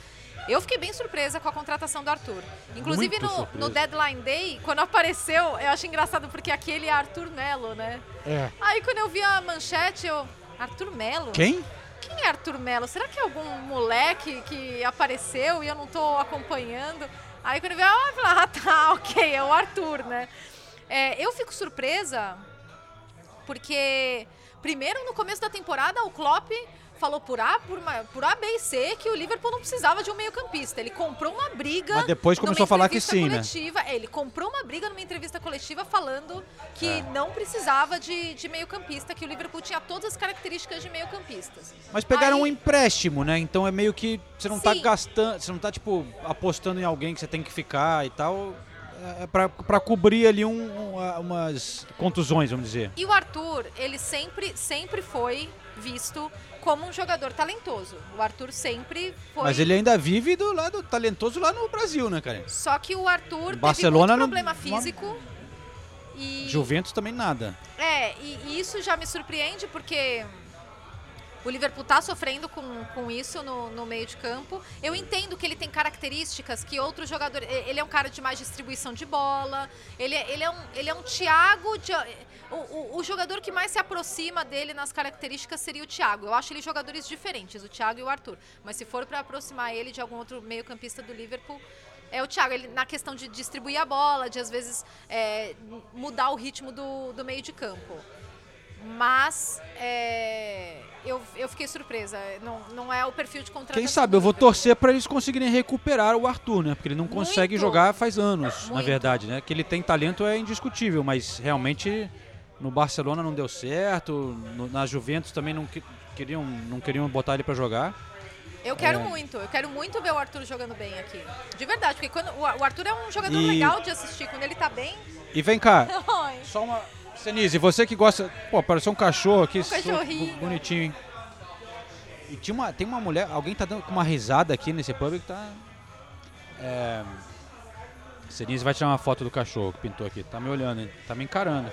Eu fiquei bem surpresa com a contratação do Arthur. Inclusive no, no Deadline Day, quando apareceu, eu achei engraçado porque aquele é Arthur Melo, né? É. Aí quando eu vi a manchete, eu. Arthur Melo? Quem? Quem é Arthur Melo? Será que é algum moleque que apareceu e eu não tô acompanhando? Aí quando eu vi, ah, eu falei, ah, tá, ok, é o Arthur, né? É, eu fico surpresa porque, primeiro, no começo da temporada, o Klopp falou por A, por, uma- por A, B e C que o Liverpool não precisava de um meio-campista. Ele comprou uma briga. Mas depois começou a falar que sim, né? coletiva. É, ele comprou uma briga numa entrevista coletiva falando que É. não precisava de, de meio-campista, que o Liverpool tinha todas as características de meio-campistas. Mas pegaram Aí- um empréstimo, né? Então é meio que você não tá Sim. gastando, você não tá tipo apostando em alguém que você tem que ficar e tal. É pra cobrir ali um, um- umas contusões, vamos dizer. E o Arthur, ele sempre, sempre foi visto como um jogador talentoso. O Arthur sempre foi. Mas ele ainda vive do lado talentoso lá no Brasil, né, cara? Só que o Arthur Barcelona teve problema não- físico. E, Juventus também nada. é, e, e isso já me surpreende porque o Liverpool tá sofrendo com, com isso no, no meio de campo. Eu entendo que ele tem características que outros jogadores. Ele é um cara de mais distribuição de bola. Ele, ele, é, um, ele é um Thiago. De, o, o, o jogador que mais se aproxima dele nas características seria o Thiago. Eu acho eles jogadores diferentes, o Thiago e o Arthur. Mas se for para aproximar ele de algum outro meio-campista do Liverpool. É o Thiago, ele, na questão de distribuir a bola, de às vezes é, mudar o ritmo do, do meio de campo. Mas é, eu, eu fiquei surpresa. Não, não é o perfil de contratação. Quem sabe, eu vou torcer pra eles conseguirem recuperar o Arthur, né? Porque ele não consegue Muito. jogar faz anos, na Muito. verdade, né? Que ele tem talento é indiscutível, mas realmente no Barcelona não deu certo, no- na Juventus também não que- queriam, não queriam botar ele pra jogar. Eu quero É. muito, eu quero muito ver o Arthur jogando bem aqui. De verdade, porque quando, o o Arthur é um jogador E- legal de assistir. Quando ele tá bem. E vem cá, só uma. Senise, você que gosta. Pô, pareceu um cachorro aqui. so- cachorrinho. Bonitinho, hein? E tinha uma, tem uma mulher. Alguém tá dando uma risada aqui nesse pub que tá. É. Senise vai tirar uma foto do cachorro que pintou aqui. Tá me olhando, hein? Tá me encarando.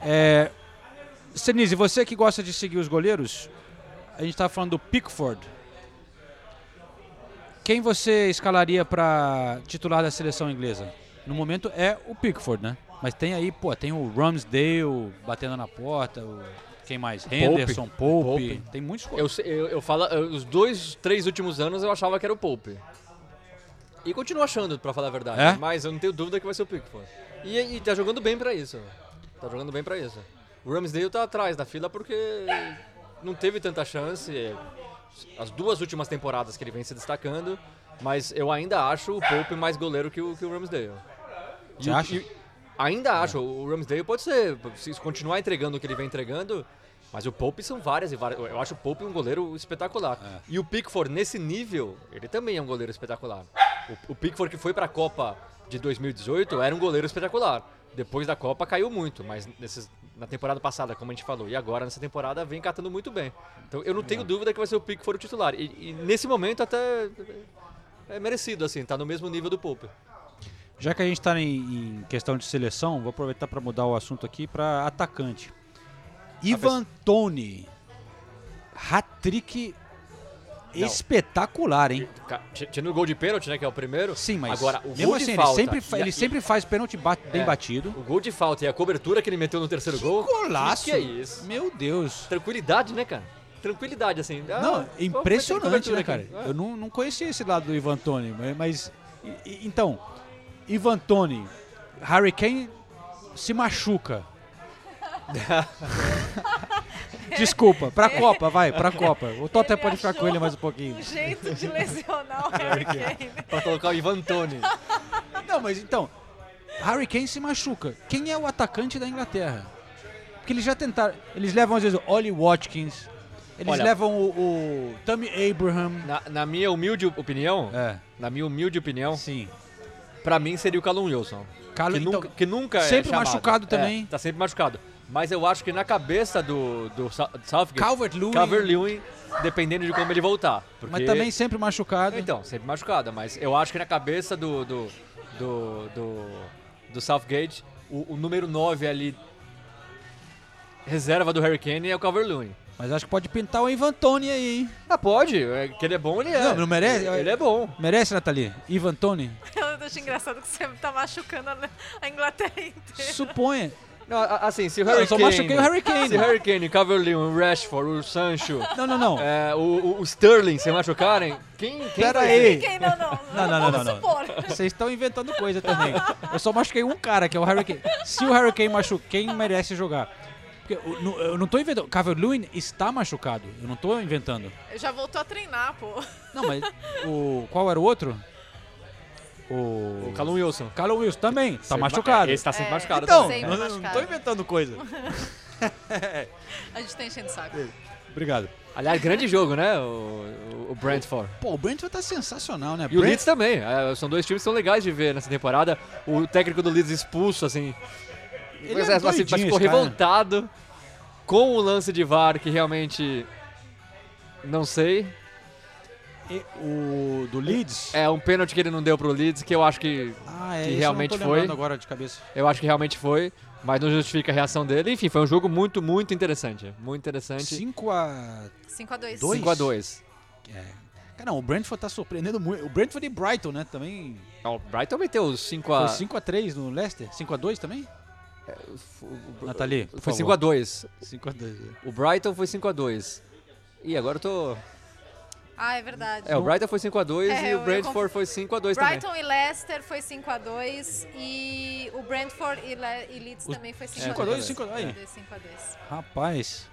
É. Senise, você que gosta de seguir os goleiros, a gente tá falando do Pickford. Quem você escalaria para titular da seleção inglesa? No momento é o Pickford, né? Mas tem aí, pô, tem o Ramsdale batendo na porta, o, quem mais? Henderson, Pope. Pope. Tem muitos. Eu, eu, eu falo, eu- os dois, três últimos anos eu achava que era o Pope. E continuo achando, pra falar a verdade. É? Mas eu não tenho dúvida que vai ser o Pickford. E, e tá jogando bem pra isso. Tá jogando bem pra isso. O Ramsdale tá atrás da fila porque não teve tanta chance. As duas últimas temporadas que ele vem se destacando. Mas eu ainda acho o Pope mais goleiro que o, que o Ramsdale. E Você o- acha? e- ainda acho. O Ramsdale pode ser, se continuar entregando o que ele vem entregando, mas o Pope são várias e várias. Eu acho o Pope um goleiro espetacular. É. E o Pickford, nesse nível, ele também é um goleiro espetacular. O, o Pickford que foi pra Copa de 2018 era um goleiro espetacular. Depois da Copa caiu muito, mas nesses- na temporada passada, como a gente falou, e agora nessa temporada vem catando muito bem. Então eu não tenho dúvida que vai ser o Pickford o titular. E, e nesse momento até é merecido, assim, tá no mesmo nível do Pope. Já que a gente está em, em questão de seleção, vou aproveitar para mudar o assunto aqui para atacante. Ivan Toni. Hat-trick Não. espetacular, hein? Ca- t- Tinha o gol de pênalti, né, que é o primeiro. Sim, mas Agora, o gol assim, de ele falta, sempre, fa- e a- ele sempre faz pênalti ba- bem É. batido. O gol de falta e a cobertura que ele meteu no terceiro gol. Golaço! Que, que é isso? Meu Deus. Tranquilidade, né, cara? Tranquilidade, assim. Ah, Não, impressionante, né, cara? aqui. É. Eu não, não conhecia esse lado do Ivan Toni, mas... e- então, Ivan Toni, Harry Kane se machuca. Desculpa, pra Copa, vai, pra Copa. O Tottenham Ele pode ficar com ele mais um pouquinho. Um jeito de lesionar o Harry Kane. Pra colocar o Ivan Toni. Não, mas então, Harry Kane se machuca. Quem é o atacante da Inglaterra? Porque eles já tentaram. Eles levam às vezes o Ollie Watkins. Eles Olha- levam o, o Tammy Abraham. Na, na minha humilde opinião, É, na minha humilde opinião, sim. Pra mim seria o Callum Wilson. Calo- que, então, nunca, que nunca é sempre chamado. machucado É, também. tá sempre machucado. Mas eu acho que na cabeça do, do Southgate, Calvert-Lewin. Calvert-Lewin, dependendo de como ele voltar. Porque, Mas também sempre machucado. Então, sempre machucado. Mas eu acho que na cabeça do, do, do, do, do Southgate, o, o número 9 ali, reserva do Harry Kane, é o Calvert-Lewin. Mas acho que pode pintar o Ivan Toni aí, hein? Ah, pode. É, que ele é bom, ele é. Não, não merece? Ele, ele é bom. Merece, Nathalie? Ivan Toni? Eu acho engraçado que você tá machucando a Inglaterra inteira. Suponha. Não, assim, se o Harry eu só Kane... machuquei o Harry Kane. Se o Harry Kane, o Calvert-Lewin, o Rashford, o Sancho, Não, não, não. é, o, o- Sterling se machucarem, quem, quem Pera aí. Quem? Não, não. Não, não, não, não, não. Vocês estão inventando coisa também. Eu só machuquei um cara, que é o Harry Kane. Se o Harry Kane machuca, quem merece jogar? Porque eu, não- eu não tô inventando. Calvert-Lewin está machucado. Eu não tô inventando. Já voltou a treinar, pô. Não, mas o qual era o outro? O O Callum Wilson. Callum Wilson também tá Sempre- machucado. Esse tá sempre É. machucado Então, também. Sempre eu não, não machucado. tô inventando coisa. A gente tá enchendo o saco. Obrigado. Aliás, grande jogo, né? O, o- o Brentford. Pô, o Brentford tá sensacional, né? E o Brent- Leeds também. É, são dois times que são legais de ver nessa temporada. O técnico do Leeds expulso, assim. Ele mas, é assim, mas doidinho, ficou cara. revoltado com o lance de VAR, que realmente. Não sei. E o do Leeds? É um pênalti que ele não deu pro Leeds, que eu acho que. Ah, é, que realmente eu não tô foi. agora de cabeça. Eu acho que realmente foi, mas não justifica a reação dele. Enfim, foi um jogo muito, muito interessante. Muito interessante. 5 a 5x2. Dois? 5x2. Cara, não, o Brentford tá surpreendendo muito. O Brentford e Brighton, né? Também. O Brighton meteu os 5x. Foi 5x3 no Leicester? 5x2 também? Nathalie, Foi favor. 5x2. 5x2. O Brighton foi 5x2. Ih, agora eu tô. Ah, é verdade. É, o Brighton foi 5x2 É, e o Brentford foi 5x2 também. Brighton e Leicester foi 5x2 e o Brentford e, Le e Leeds Os também foi 5x2. 5x2, 5x2, aí. 5x2. Rapaz.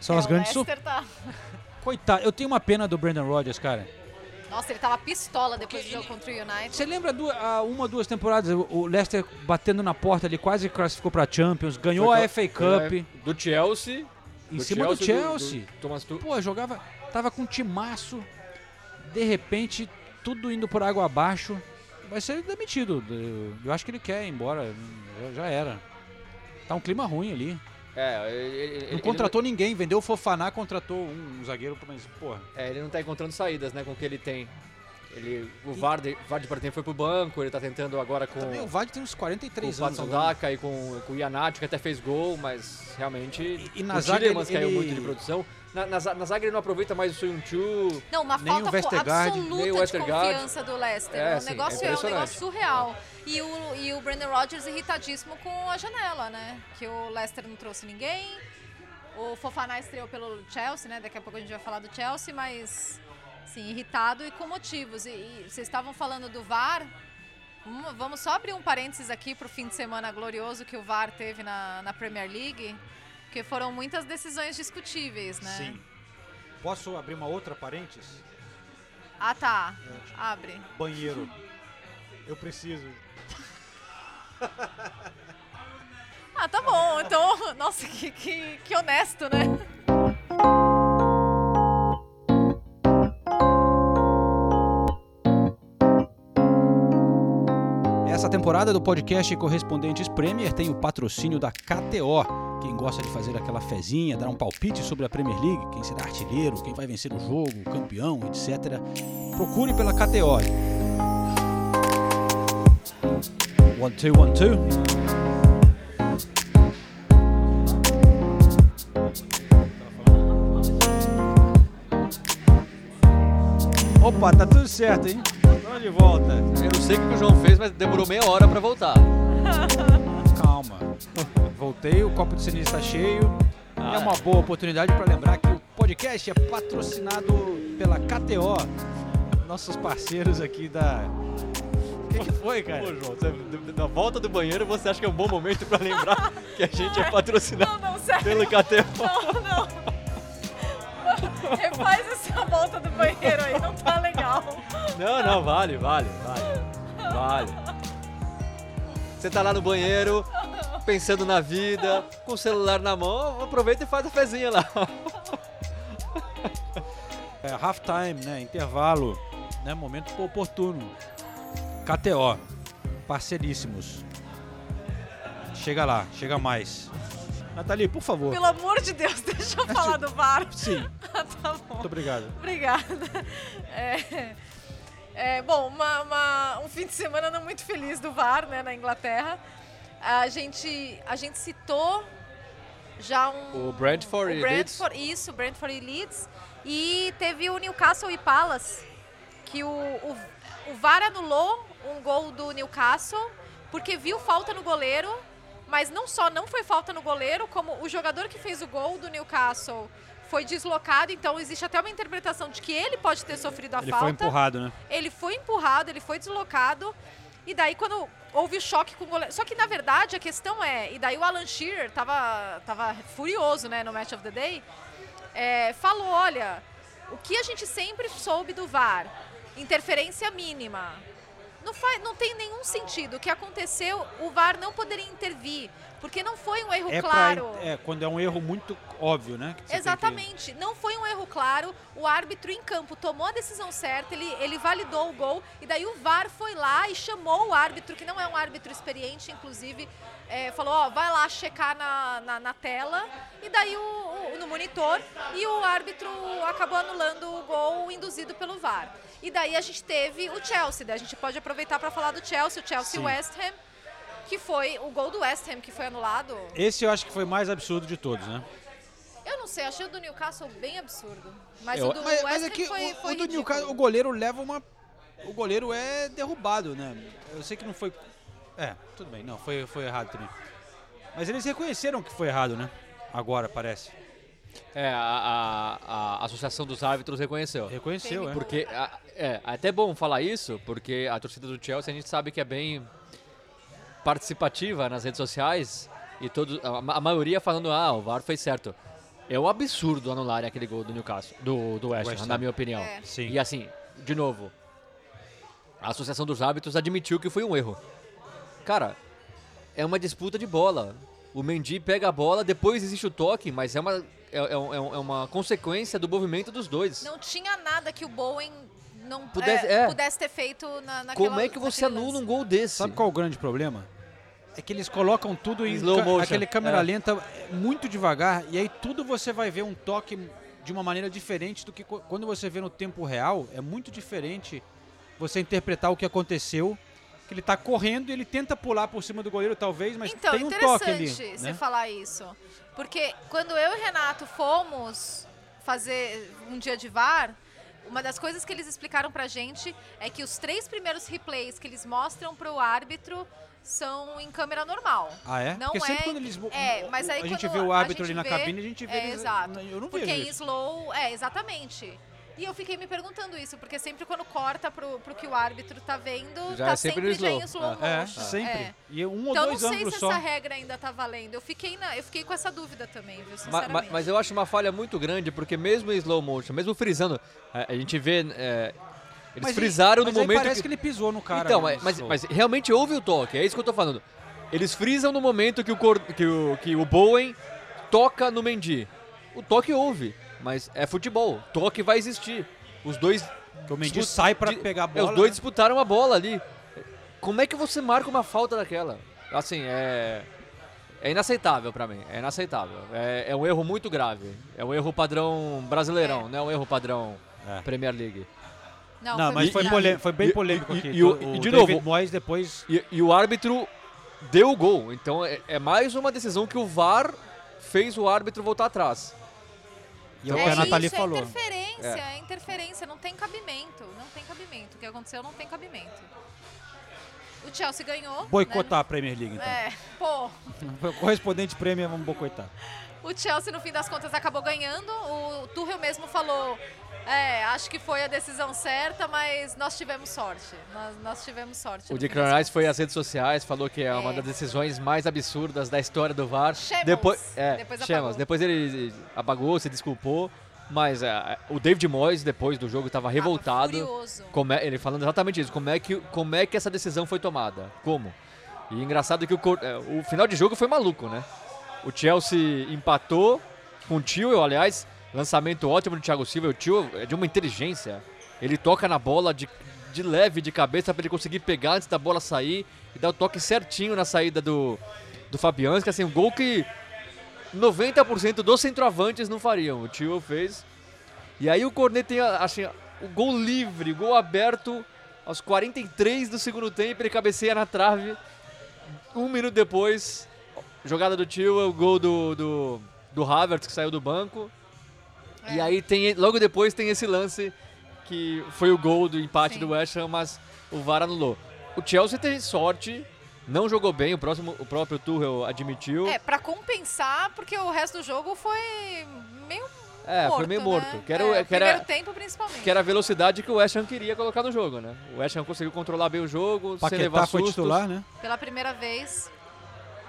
São É, as o grandes Leicester tá... Coitado, eu tenho uma pena do Brandon Rodgers, cara. Nossa, ele tava pistola depois do jogo contra o United. Você lembra du- há uma, duas temporadas, o- Leicester batendo na porta ali, quase classificou pra Champions, ganhou Foi a FA Cup é, do Chelsea. em do cima do Chelsea, Chelsea. do- do Thomas Tuchel. Pô, jogava, tava com um timaço, de repente, tudo indo por água abaixo. Vai ser demitido. Eu- Eu acho que ele quer ir embora, já- já era. Tá um clima ruim ali. É, ele, ele- Não ele contratou ninguém, vendeu o Fofaná, contratou um, um zagueiro, mas, porra. É, ele não tá encontrando saídas, né, com o que ele tem. Ele, o Vardy, Vardy exemplo, foi pro banco, ele tá tentando agora com, Também o Vade tem uns com o 43 anos. Patson agora. Daka e com, com o Ianati, que até fez gol, mas realmente E- e na o zaga ele- caiu ele- muito de produção. Na, na, na zaga ele não aproveita mais o Soyuncu. Não, uma Nem o falta co- Vestergaard, nem o absoluta de Westergaard. confiança do Leicester. É, o sim, negócio é é, um negócio surreal. E o, e o Brandon Rodgers irritadíssimo com a janela, né? Que o Leicester não trouxe ninguém. O Fofaná estreou pelo Chelsea, né? Daqui a pouco a gente vai falar do Chelsea, mas sim, irritado e com motivos. E, e vocês estavam falando do VAR. Vamos- Vamos só abrir um parênteses aqui para o fim de semana glorioso que o VAR teve na, na Premier League, porque foram muitas decisões discutíveis, né? Sim. Posso abrir uma outra parênteses? Ah, tá. Abre. Banheiro. Eu preciso. Ah, tá bom. Então, nossa, que, que, que honesto, né? Essa temporada do podcast Correspondentes Premier tem o patrocínio da KTO. Quem gosta de fazer aquela fezinha, dar um palpite sobre a Premier League, quem será artilheiro, quem vai vencer o jogo, campeão, etc. Procure pela KTO. One, two, one, two. Opa, tá tudo certo, hein? Estamos de volta. Eu não sei o que o João fez, mas demorou meia hora pra voltar. Calma. Voltei, o copo de ceniza está cheio. E é uma boa oportunidade para lembrar que o podcast é patrocinado pela KTO, nossos parceiros aqui da. O que, que foi, cara? Pô, João, você- na volta do banheiro você acha que é um bom momento pra lembrar que a gente é patrocinado Não, não, sério. pelo KTO? Não, não. Refaz essa volta do banheiro aí, não tá legal. Não, não, vale, vale, vale. Vale. Você tá lá no banheiro, pensando na vida, com o celular na mão, aproveita e faz a fezinha lá. É, half time, né? Intervalo, né? Momento oportuno. KTO, parceiríssimos. Chega lá, chega mais. Nathalie, por favor. Pelo amor de Deus, deixa eu falar do VAR. Sim, tá bom. muito obrigado. Obrigada. É, é, bom, uma- uma- um fim de semana não muito feliz do VAR, né, na Inglaterra. A gente, a gente citou já um... O Brentford o e Leeds. Isso, Brentford e Leeds. E teve o Newcastle e Palace, que o, o, o VAR anulou um gol do Newcastle, porque viu falta no goleiro, mas não só não foi falta no goleiro, como o jogador que fez o gol do Newcastle foi deslocado, então existe até uma interpretação de que ele pode ter sofrido a Ele falta. foi empurrado, né? Ele foi empurrado, ele foi deslocado. E daí, quando houve o choque com o goleiro. Só que, na verdade, a questão é. E daí, o Alan Shearer tava, tava furioso, né, no Match of the Day. é, falou: olha, o que a gente sempre soube do VAR, interferência mínima. Não, faz, não tem nenhum sentido. O que aconteceu, o VAR não poderia intervir, porque não foi um erro É, pra- claro. é quando é um erro muito óbvio, né? tem que- Exatamente. Não foi um erro claro. O árbitro em campo tomou a decisão certa, ele, ele validou o gol. E daí o VAR foi lá e chamou o árbitro, que não é um árbitro experiente, inclusive, é, falou: Ó, vai lá checar na, na, na tela. E daí o, o- no monitor. E o árbitro acabou anulando o gol induzido pelo VAR. E daí a gente teve o Chelsea. Daí a gente pode aproveitar para falar do Chelsea, o Chelsea Sim. West Ham. Que foi o gol do West Ham que foi anulado. Esse eu acho que foi mais absurdo de todos, né? Eu não sei, achei o do Newcastle bem absurdo. Mas Eu- o do mas, West mas Ham é que foi, o, foi o do. Newcastle, o goleiro leva uma. O goleiro é derrubado, né? Eu sei que não foi. É, tudo bem, não, foi, foi errado também. Mas eles reconheceram que foi errado, né? Agora, parece. É, a, a- a Associação dos Árbitros reconheceu. Reconheceu, é. Porque a- é até bom falar isso, porque a torcida do Chelsea a gente sabe que é bem participativa nas redes sociais e todos, a, a maioria falando, ah, o VAR fez certo. É um absurdo anularem aquele gol do Newcastle, do, do West, Ham. na minha opinião. É. Sim. E assim, de novo, a Associação dos Árbitros admitiu que foi um erro. Cara, é uma disputa de bola. O Mendy pega a bola, depois existe o toque, mas é uma, é, é um- é uma consequência do movimento dos dois. Não tinha nada que o Bowen não Pudesse- é, é. pudesse ter feito na, naquela Como é que você anula lance. um gol desse? Sabe qual é o grande problema? É que eles colocam tudo em Slow ca- aquele câmera é. lenta muito devagar e aí tudo você vai ver um toque de uma maneira diferente do que quando você vê no tempo real. É muito diferente você interpretar o que aconteceu. Que ele tá correndo e ele tenta pular por cima do goleiro, talvez, mas Então, tem um toque ali. interessante você né? falar isso. Porque quando eu e Renato fomos fazer um dia de VAR, uma das coisas que eles explicaram pra gente é que os três primeiros replays que eles mostram pro árbitro são em câmera normal. Ah, é? Não Porque sempre é, quando eles é, mas aí a gente vê o árbitro ali na vê- cabine, a gente vê É, eles- exato. eu não porque vejo em isso. slow, é, exatamente. E eu fiquei me perguntando isso, porque sempre quando corta pro, pro que o árbitro tá vendo, Já tá é sempre sempre, no já em slow. slow É, motion. sempre. É. E um ou Então dois não sei se só. essa regra ainda tá valendo. Eu fiquei, na, eu fiquei com essa dúvida também, viu, sinceramente. mas eu acho uma falha muito grande, porque mesmo em slow motion, mesmo frisando, a, a gente vê. é, eles Mas frisaram mas no momento. parece que... ele pisou no cara. então, mas, mas, mas realmente houve o toque, é isso que eu tô falando. Eles frisam no momento que o, cor- que o, que o Bowen toca no Mendy. O toque houve, mas é futebol. Toque vai existir. Os dois. Que o Mendy sai pra di- pegar a é, bola. os dois né? disputaram a bola ali. Como é que você marca uma falta daquela? Assim, é. É inaceitável pra mim. É inaceitável. É, é um erro muito grave. É um erro padrão brasileirão, É. não é um erro padrão É. Premier League. Não, Não, mas foi, polê- grave. foi bem polêmico e- aqui. e o- o e de David novo- Moyes depois... E, e o árbitro deu o gol. Então é, é mais uma decisão que o VAR fez o árbitro voltar atrás. E é o é que a Nathalie isso, falou. É interferência, é. interferência, não tem cabimento. Não tem cabimento. O que aconteceu não tem cabimento. O Chelsea ganhou. Boicotar a Premier League, então. Né? É, pô. Correspondente Premier, vamos boicotar. O Chelsea, no fim das contas, acabou ganhando. O Tuchel mesmo falou. É, acho que foi a decisão certa, mas nós tivemos sorte. Nós, nós tivemos sorte. O Declan Rice foi às redes sociais, falou que é, uma É. das decisões mais absurdas da história do VAR. Shambles. Depois, é, Depois. Depois ele apagou, se desculpou. Mas é, o David Moyes, depois do jogo, estava revoltado. Como é- ele falando exatamente isso. Como é, que, como é que essa decisão foi tomada? Como? E engraçado que o, é, o final de jogo foi maluco, né? O Chelsea empatou com o Tio, aliás, lançamento ótimo do Thiago Silva. O Tio é de uma inteligência. Ele toca na bola de, de leve, de cabeça, para ele conseguir pegar antes da bola sair e dar o toque certinho na saída do, do Fabianski. Assim, um gol que 90% dos centroavantes não fariam. O Tio fez. E aí o Cornet tem assim, o gol livre, gol aberto aos 43 do segundo tempo. Ele cabeceia na trave. Um minuto depois, jogada do Tio, o gol do, do, do Havertz que saiu do banco. E aí tem logo depois tem esse lance que foi o gol do empate Sim. do West Ham, mas o VAR anulou. O Chelsea teve sorte, não jogou bem, o, próximo, o próprio Tuchel admitiu. É, pra compensar, porque o resto do jogo foi meio É, morto, foi meio morto. Né? Que era, é, o- o que era- primeiro tempo, principalmente. que era a velocidade que o West Ham queria colocar no jogo, né? O West Ham conseguiu controlar bem o jogo, sem levar Paquetá foi titular, né? Pela primeira vez.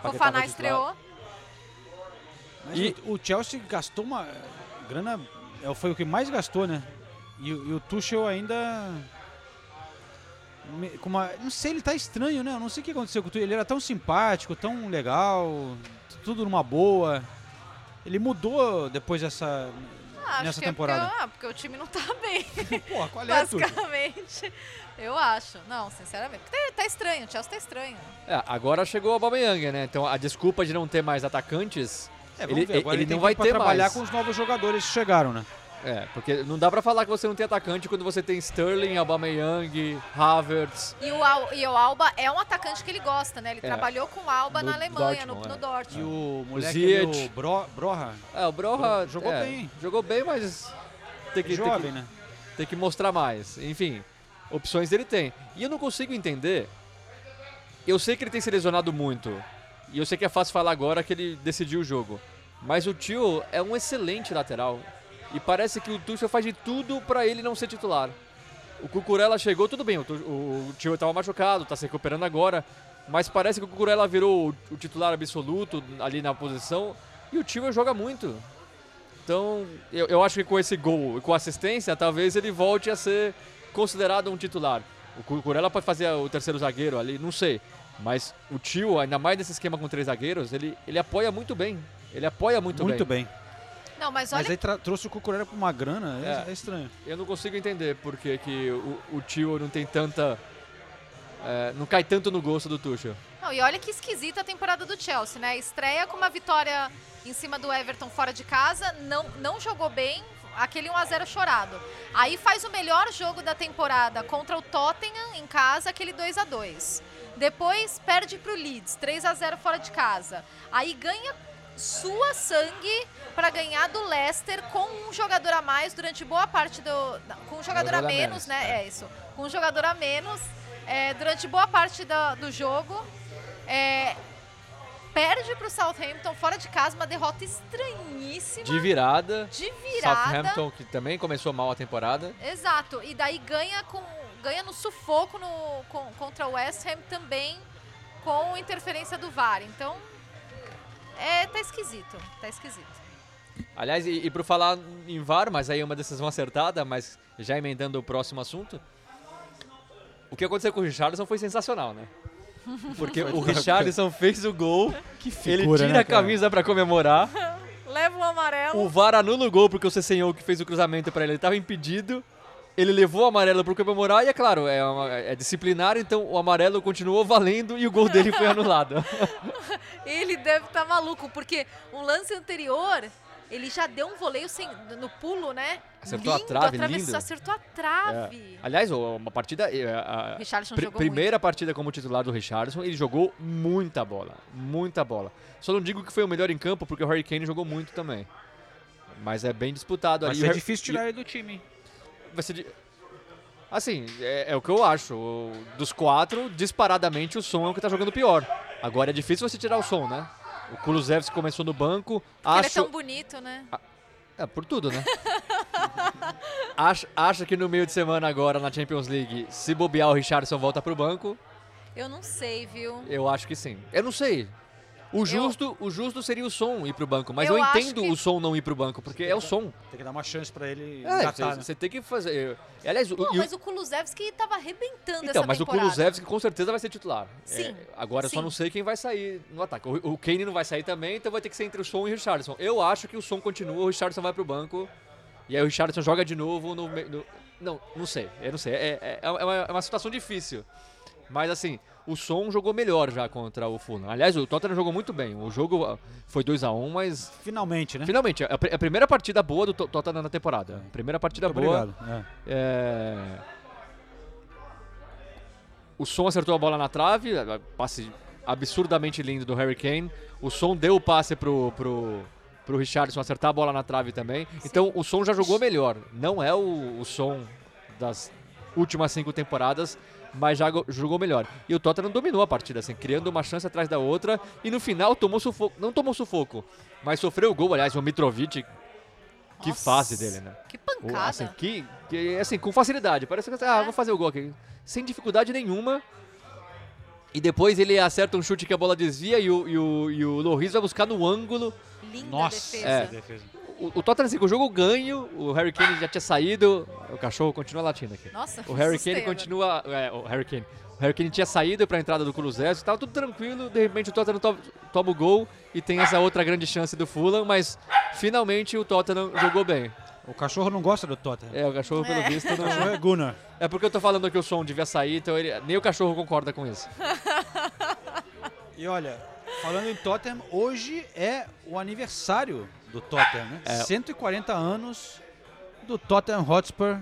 Paquetá Fofaná estreou. Mas E- o, o Chelsea gastou uma grana, é, foi o que mais gastou, né? E, o- e o Tuchel ainda me- com uma, não sei, ele tá estranho, né? Eu não sei o que aconteceu com o Tuchel. Ele era tão simpático, tão legal, tudo numa boa. Ele mudou depois dessa Ah, acho nessa que é temporada. porque, ah, porque o time não tá bem. Pô, qual é? Basicamente. Eu acho. Não, sinceramente. Porque tá, tá estranho, o Chelsea tá estranho. É, agora chegou o Aubameyang, né? Então a desculpa de não ter mais atacantes, É, vamos ele, ver, agora ele tem não vai ter trabalhar mais. com os novos jogadores que chegaram, né? É, porque não dá pra falar que você não tem atacante quando você tem Sterling, Aubameyang, Havertz. E o, Al- e o Alba é um atacante que ele gosta, né? Ele É. trabalhou com o Alba No na Alemanha, Dortmund, no, é. no Dortmund. E o moleque Ziyech. ali, o Bro, Broha, É, o Broha Jogou é, bem. Jogou bem, mas tem que, tem que- jovem, né? tem que mostrar mais. Enfim, opções ele tem. E eu não consigo entender. Eu sei que ele tem se lesionado muito. E eu sei que é fácil falar agora que ele decidiu o jogo. Mas o Tio é um excelente lateral. E parece que o Tuchel faz de tudo pra ele não ser titular. O Cucurella chegou, tudo bem, o, Tu- o Tio estava machucado, tá se recuperando agora. Mas parece que o Cucurella virou o, o titular absoluto ali na posição. E o Tio joga muito. Então, eu, eu acho que com esse gol e com assistência, talvez ele volte a ser considerado um titular. O Cucurella pode fazer o terceiro zagueiro ali, não sei. Mas o Tio, ainda mais nesse esquema com três zagueiros, ele, ele apoia muito bem. Ele apoia muito, Muito bem. bem. Não, mas olha Mas aí tra- trouxe o Cucurella pra uma grana, é, É. é estranho. Eu não consigo entender porque que o, o Tio não tem tanta. é, não cai tanto no gosto do Tuchel. Não, e olha que esquisita a temporada do Chelsea, né? Estreia com uma vitória em cima do Everton fora de casa, não, não jogou bem, aquele 1x0 chorado. Aí faz o melhor jogo da temporada contra o Tottenham em casa, aquele 2x2. Depois perde pro Leeds, 3x0 fora de casa. Aí ganha sua sangue para ganhar do Leicester com um jogador a mais durante boa parte do. Com um jogador a jogador a menos, menos, né? É. isso. Com um jogador a menos é, durante boa parte da- do jogo. É, perde para o Southampton fora de casa, uma derrota estranhíssima. De virada. De virada. Southampton, que também começou mal a temporada. Exato. E daí ganha com ganha no sufoco no, com- contra o West Ham também com interferência do VAR. Então, é, tá esquisito. Tá esquisito. Aliás, e, e por falar em VAR, mas aí é uma decisão acertada, mas já emendando o próximo assunto. O que aconteceu com o Richardson foi sensacional, né? Porque o Richardson fez o gol, ele figura, tira né, a camisa pra comemorar. Leva o amarelo. O VAR anula o gol porque o Cessenhou que fez o cruzamento pra ele estava impedido. Ele levou o amarelo pro comemorar e é claro, é, uma- é disciplinar, então o amarelo continuou valendo e o gol dele foi anulado. Ele deve estar maluco, porque um lance anterior, ele já deu um voleio sem, no pulo, né? Acertou a lindo, trave, atravessou, lindo. acertou a trave. É. Aliás, uma partida. é, a- pri- jogou primeira partida como titular do Richardson, ele jogou muita bola. Muita bola. Só não digo que foi o melhor em campo, porque o Harry Kane jogou muito também. Mas é bem disputado Vai ali. ser O Harry- difícil tirar ele do time. Vai ser. Assim, é, é o que eu acho. Dos quatro, disparadamente, o som é o que tá jogando pior. Agora é difícil você tirar o som, né? O Kulusevski começou no banco. Porque ele é acho... tão bonito, né? É, por tudo, né? acha, acha que no meio de semana agora na Champions League, se bobear o Richardson volta pro banco? Eu não sei, viu? Eu acho que sim. Eu não sei. O justo, o justo seria o som ir pro banco, mas Eu eu, entendo que- o som não ir pro banco, porque é o som. Tem que dar uma chance pra ele É, engatar, né? você tem que fazer. Aliás, o, Pô, o- mas o Kulusevski tava arrebentando então, essa mas o. Kulusevski com certeza vai ser titular. Sim, É, agora eu só sim. não sei quem vai sair no ataque. O, o Kane não vai sair também, então vai ter que ser entre o Som e o Richardson. Eu acho que o Som continua, o Richardson vai pro banco. E aí o Richardson joga de novo no. no- não, não sei. Eu não sei. É, é- é uma, é uma situação difícil. Mas assim, o Som jogou melhor já contra o Fulham. Aliás, o Tottenham jogou muito bem. O jogo ah, foi 2 a 1 mas. Finalmente, né? Finalmente, a, a primeira partida boa do To- Tottenham na temporada. Primeira partida Muito boa. obrigado. É. É, O som acertou a bola na trave, passe absurdamente lindo do Harry Kane. O som deu o passe pro, pro, pro Richardson acertar a bola na trave também. Então o som já jogou melhor. Não é o, o som das últimas cinco temporadas, mas já go- jogou melhor. E o Tottenham dominou a partida, assim, criando uma chance atrás da outra. E no final tomou sufoco. Não tomou sufoco, mas sofreu o gol. Aliás, o Mitrovic. Que Nossa, fase dele, né? Que O- pancada. Assim, que, que, assim, com facilidade. Parece que, ah, vou fazer o gol aqui. Sem dificuldade nenhuma. E depois ele acerta um chute que a bola desvia e o, e o, e o Loris vai buscar no ângulo. Linda Nossa, defesa. É. defesa. O, o Tottenham, assim, com o jogo ganho, o Harry Kane já tinha saído. O cachorro continua latindo aqui. Nossa, O Harry Kane continua. É, o Harry Kane. O Harry Kane tinha saído para a entrada do Kulusevski, tava tudo tranquilo. De repente o Tottenham to- toma o gol e tem essa outra grande chance do Fulham, mas finalmente o Tottenham jogou bem. O cachorro não gosta do Tottenham. É, o cachorro, pelo É. visto, O não. cachorro é Gunnar. É porque eu tô falando que o som devia sair, então ele- nem o cachorro concorda com isso. E olha, falando em Tottenham, hoje é o aniversário do Tottenham, né? É. 140 anos do Tottenham Hotspur.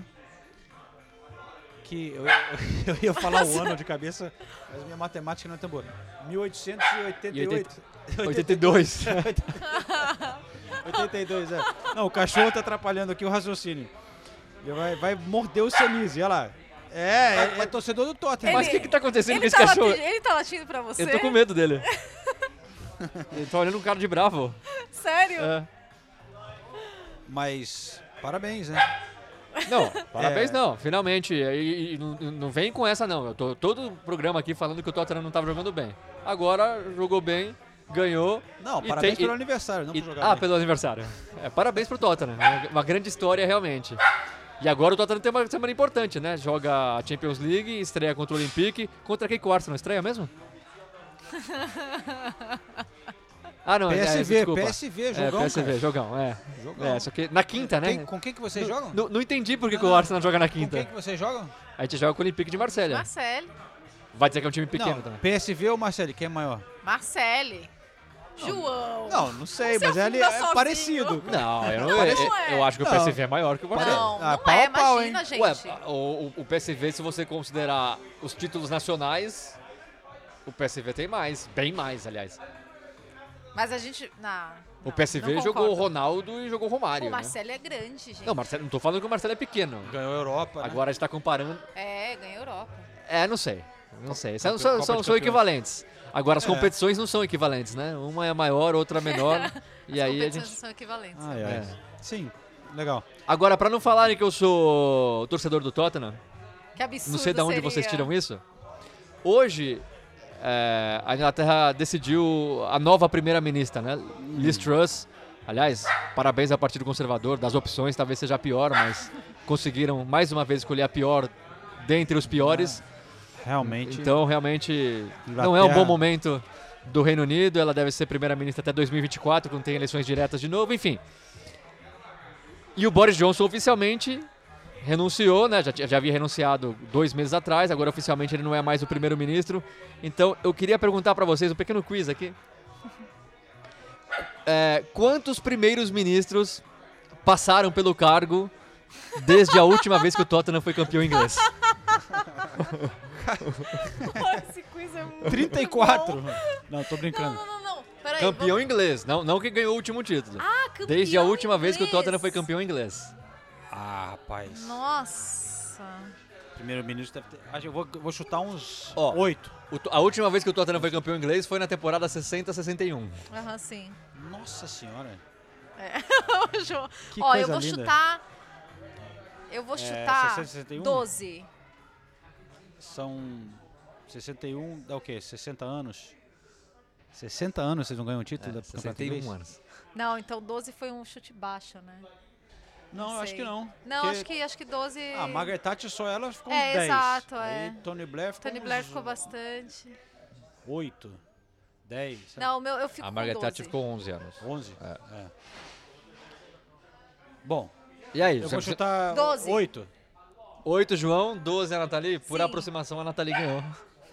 Que eu, eu ia falar o ano de cabeça, mas minha matemática não é tão boa. 1888. 82. 82, é. Não, o cachorro tá atrapalhando aqui o raciocínio. Ele vai, vai morder o Senise, olha lá. É, é, é torcedor do Tottenham. Mas o que que tá acontecendo ele com esse tá cachorro? latindo- ele tá latindo pra você? Eu tô com medo dele. Ele tá olhando um cara de bravo. Sério? É. Mas, parabéns, né? Não, parabéns É. não, finalmente. E, e não, não vem com essa não. Eu tô todo o programa aqui falando que o Tottenham não tava jogando bem. Agora jogou bem, ganhou. Não, parabéns tem- pelo e- aniversário, não e- por jogar ah, bem. pelo aniversário. É, parabéns pro Tottenham. Uma, uma grande história realmente. E agora o Tottenham tem uma semana importante, né? Joga a Champions League, estreia contra o Olympique. Contra quem que o Arsenal estreia mesmo? Ah, não, é, PSV, desculpa. PSV, jogão, É, PSV, cara. jogão, é. Jogão. É, só que na quinta, né? Quem- com quem que vocês jogam? Não, não entendi por que, o Arsenal joga na Com quinta. quem que vocês jogam? A gente joga com o Olympique de Marselha. Marcele. Vai dizer que é um time pequeno não, também. PSV ou Marcelo? Quem é maior? Marcele. João. Não, não sei, Você mas ele é sozinho. parecido. Não, eu, não, Não, eu, não é. eu acho que o Não. PSV é maior que o Barcelona. Não, Ah, não pau é, pau, imagina, gente. Ué, o, o- o PSV, se você considerar os títulos nacionais, o PSV tem mais, bem mais, aliás. Mas a gente. Não, O PSV não jogou o. Ronaldo e jogou o Romário. O né? Marcelo é grande, gente. Não, Marcelo, não tô falando que o Marcelo é pequeno. Ganhou a Europa. né? Agora a gente tá comparando. É, ganhou Europa. É, não sei. Não sei. São, Copa são, são, são equivalentes. Agora, as É. competições não são equivalentes, né? Uma é maior, outra é menor. e As aí a competições gente. são equivalentes. Ai, ai. É. Sim, legal. Agora, pra não falarem que eu sou torcedor do Tottenham, Que absurdo não sei de onde seria. vocês tiram isso. Hoje, é, a Inglaterra decidiu a nova primeira-ministra, né? Liz Truss. Aliás, parabéns ao Partido Conservador. Das opções, talvez seja a pior, mas conseguiram mais uma vez escolher a pior dentre os piores. Realmente. Então, realmente, não é um Inglaterra- bom momento do Reino Unido. Ela deve ser primeira-ministra até 2024, quando tem eleições diretas de novo, enfim. E o Boris Johnson oficialmente renunciou, né? Já, já havia renunciado dois meses atrás, agora oficialmente ele não é mais o primeiro-ministro. Então, eu queria perguntar para vocês um pequeno quiz aqui. É, quantos primeiros ministros passaram pelo cargo desde a última vez que o Tottenham foi campeão inglês? Esse quiz é muito 34. bom. Não, tô Não, brincando. não, não, não. Peraí. Campeão inglês, não, não que ganhou o último título. Ah, campeão Desde a última vez que o inglês. Tottenham foi campeão inglês. Ah, rapaz. Nossa. Primeiro-ministro deve ter. Acho que eu vou, vou chutar uns Ó. oito. O a última vez que o Tottenham foi campeão inglês foi na temporada 60-61. Aham, sim. Nossa senhora. O João- Que Ó, eu coisa vou linda. chutar. Eu vou É, chutar 60, 61? 12. São 61, dá o quê? 60 anos? 60 anos vocês não ganham o título da campeonato 61 inglês? anos. Não, então 12 foi um chute baixo, né? Não, eu acho que não. Não, porque- acho que acho que 12. Ah, Margaret Thatcher só ela ficou É, uns 10. exato, Aí é. Tony Blair ficou Tony uns Blair ficou bastante. 8, 10, sabe? Não, o meu eu fico A com Margaret 12. Thatcher ficou 11 anos. 11? É. É. Bom, E aí? eu vou chutar 12. 8. 8 João, 12 a Nathalie. Por Sim. aproximação, a Nathalie ganhou.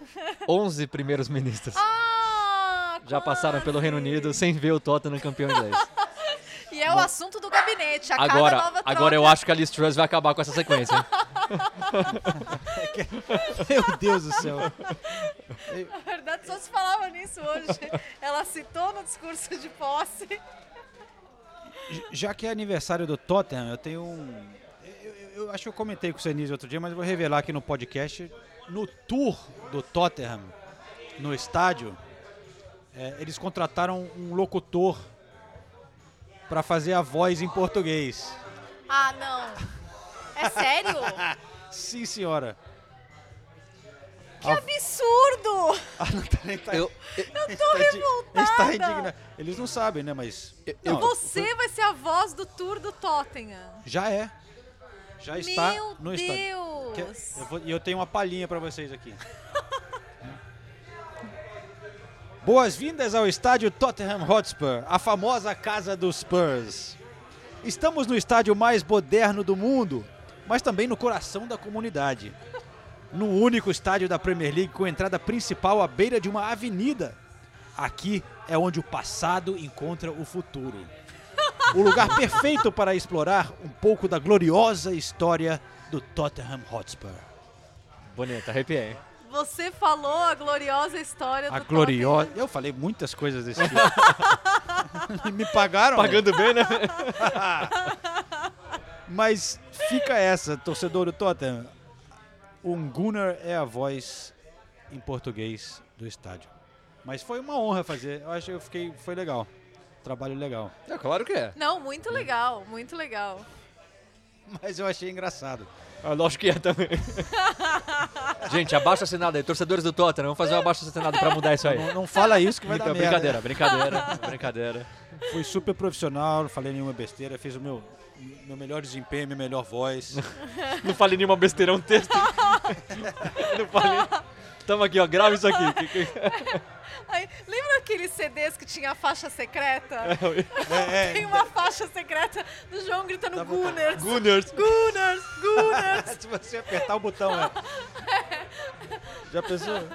11 primeiros ministros. Ah, Já passaram pelo Reino Unido sem ver o Tottenham campeão inglês. É o assunto do gabinete. A cada Agora, nova troca. agora eu acho que a Liz Truss vai acabar com essa sequência. Meu Deus do céu. Na verdade, só se falava nisso hoje. Ela citou no discurso de posse. Já que é aniversário do Tottenham, eu tenho um. Eu, eu- eu acho que eu comentei com o Senise outro dia, mas eu vou revelar aqui no podcast. No tour do Tottenham, no estádio, é, eles contrataram um locutor para fazer a voz em português. Ah, não. É sério? Sim, senhora. Que absurdo! A Natália tá, Eu, Eu tô está revoltada. indignada. Eles não sabem, né? Mas. Não, Você vai ser a voz do tour do Tottenham. Já é. Já está Meu no estádio. Deus! Eu vou- E eu tenho uma palhinha para vocês aqui. Boas-vindas ao estádio Tottenham Hotspur, a famosa casa dos Spurs. Estamos no estádio mais moderno do mundo, mas também no coração da comunidade. No único estádio da Premier League com entrada principal à beira de uma avenida. Aqui é onde o passado encontra o futuro. O lugar perfeito para explorar um pouco da gloriosa história do Tottenham Hotspur. bonita, arrepiei. Você falou a gloriosa história A do gloriosa. Eu falei muitas coisas desse tipo. E Me pagaram. Pagando bem, né? Mas fica essa, torcedor do Tottenham. O Gunnar é a voz em português do estádio. Mas foi uma honra fazer. Eu acho que eu fiquei. Foi legal. Trabalho legal. É claro que é. Não, muito legal, muito legal. Mas eu achei engraçado. Ah, lógico que é também. Gente, abaixo assinado aí. Torcedores do Tottenham, vamos fazer um abaixo assinado pra mudar isso aí. Não, não fala isso que vai dar Então, merda. brincadeira, brincadeira, brincadeira. Fui super profissional, não falei nenhuma besteira, fiz o meu, meu melhor desempenho, minha melhor voz. Não falei nenhuma besteira, é um texto. Não falei. Tamo aqui, ó, grava isso aqui. Ai, lembra aqueles CDs que tinha a faixa secreta? É, é. Tem uma faixa secreta do João gritando Gunners. Gunners. Gunners, Gunners. Se você apertar o botão, é. Já pensou?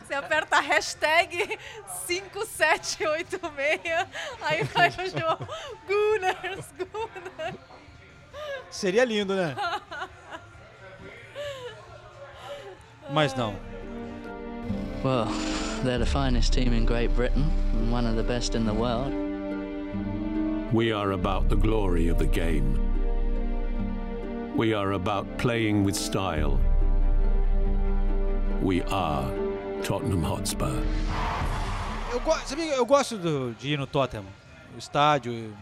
Você aperta a hashtag 5786, aí vai o João Gunners, Gunners. Seria lindo, né? Mas não. Well, they're the finest team in Great Britain and one of the best in the world. We are about the glory of the game. We are about playing with style. We are Tottenham Hotspur. Eu, go sabia, eu gosto do, de ir no Tottenham. O estádio.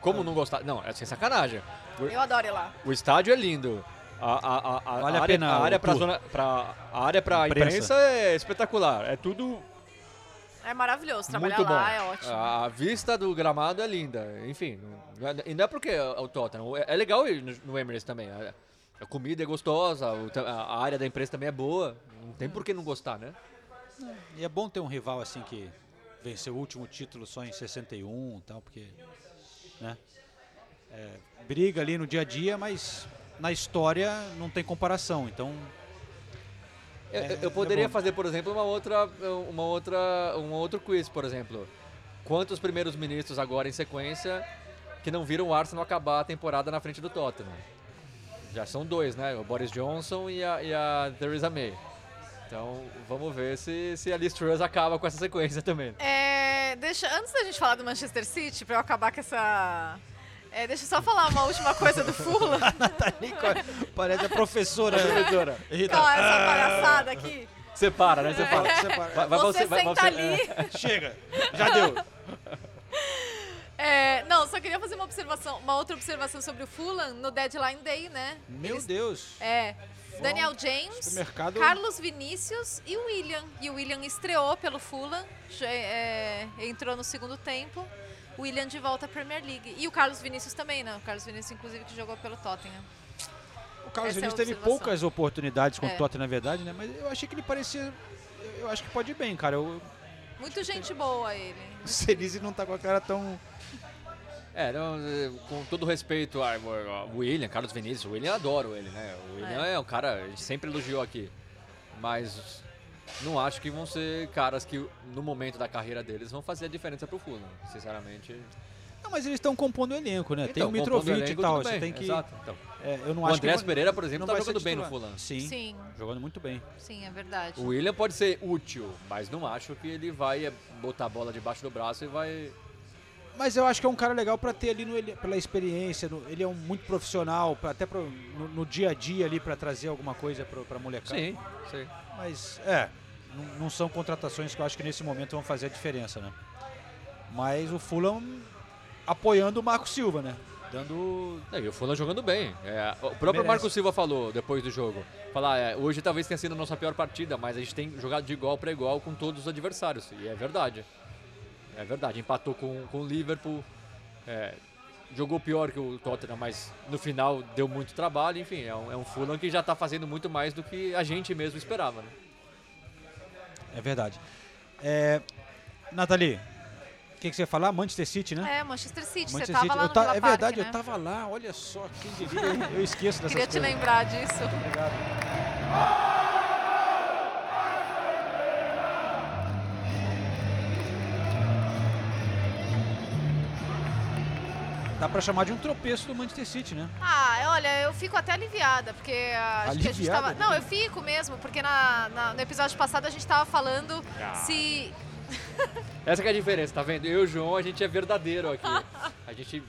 Como não gostar? Não, é sem sacanagem. Eu adoro ir lá. o estádio é lindo. A, a, a, Vale a área, pena a área zona, pra, a área pra Imprensa. imprensa. é espetacular. É tudo É maravilhoso. Trabalhar muito bom. lá é ótimo. A vista do gramado é linda. Enfim, é- e não é porque é o Tottenham. É é legal ir no, no Emirates também. A, a comida é gostosa, a área da imprensa também é boa. Não tem por que não gostar, né? E é bom ter um rival assim que venceu o último título só em 61 e tal, porque. Né? É, briga ali no dia a dia, mas na história não tem comparação. Então. Eu, É- eu poderia é fazer, por exemplo, uma outra, uma outra, um outro quiz, por exemplo. Quantos primeiros ministros agora em sequência que não viram o Arsenal acabar a temporada na frente do Tottenham? Já são dois, né? O Boris Johnson e a, e a Theresa May. Então, vamos ver se, se a Liz Truss acaba com essa sequência também. É, deixa, antes da gente falar do Manchester City, pra eu acabar com essa. É, deixa eu só falar uma última coisa do Fulham. Parece a professora. Professora. Rita. Essa palhaçada aqui. Separa, né? Separa. Separa. Vai- vai Você vai- senta você- ali. Chega, já deu. É, não, só queria fazer uma observação, uma outra observação sobre o Fulham no Deadline Day, né? Meu Eles- Deus. É. Daniel James, supermercado- Carlos Vinícius e o William. E o William estreou pelo Fulham, é, entrou no segundo tempo. O William de volta à Premier League. E o Carlos Vinícius também, né? O Carlos Vinícius, inclusive, que jogou pelo Tottenham. O Carlos Essa é Vinícius teve observação. poucas oportunidades com É. o Tottenham, na verdade, né? Mas eu achei que ele parecia. Eu acho que pode ir bem, cara. Eu, Muito gente boa ele. o Senise não tá com a cara tão. É, não, com todo respeito ao William, Carlos Vinícius, o William adoro ele, né? O William é, um cara, a gente sempre elogiou aqui. Mas não acho que vão ser caras que no momento da carreira deles vão fazer a diferença pro Fulham. Sinceramente. Não, mas eles estão compondo o elenco, né? Tem Então, o compondo o Mitrovic e tal. Você bem, tem que. exato, então. É, eu não O acho Andrés que Pereira, por exemplo, não tá vai jogando bem no. Fulham. Sim, Sim. Jogando muito bem. Sim, é verdade. O William pode ser útil, mas não acho que ele vai botar a bola debaixo do braço e vai. Mas eu acho que é um cara legal pra ter ali no, ele- pela experiência. no- ele é um muito profissional, pra- até pro, no, no dia a dia ali pra trazer alguma coisa pro, pra molecada. Sim, sim. Mas é, não, não são contratações que eu acho que nesse momento vão fazer a diferença, né? Mas o Fulham apoiando o Marco Silva, né? Dando. É, e o Fulham jogando bem. É, o próprio Merece. Marco Silva falou depois do jogo. Falar, é, hoje talvez tenha sido a nossa pior partida, mas a gente tem jogado de igual para igual com todos os adversários. E é verdade. É verdade. Empatou com, com o Liverpool. é, jogou pior que o Tottenham, mas no final deu muito trabalho. Enfim, é um, é um Fulham que já está fazendo muito mais do que a gente mesmo esperava. Né? É verdade. É, Nathalie, o que, que você ia falar? Manchester City, né? É, Manchester City. Você Manchester tava City. lá no ta- Villa É Park, verdade, né? eu tava lá, olha só, quem diria, eu esqueço dessas Queria te coisas. lembrar disso. Obrigado. Dá pra chamar de um tropeço do Manchester City, né? Ah, olha, eu fico até aliviada, porque acho que a gente Aliviada? tava. Não, eu fico mesmo, porque na, na- no episódio passado a gente tava falando Ah. se. Essa que é a diferença, tá vendo? Eu e o João, a gente é verdadeiro aqui. A gente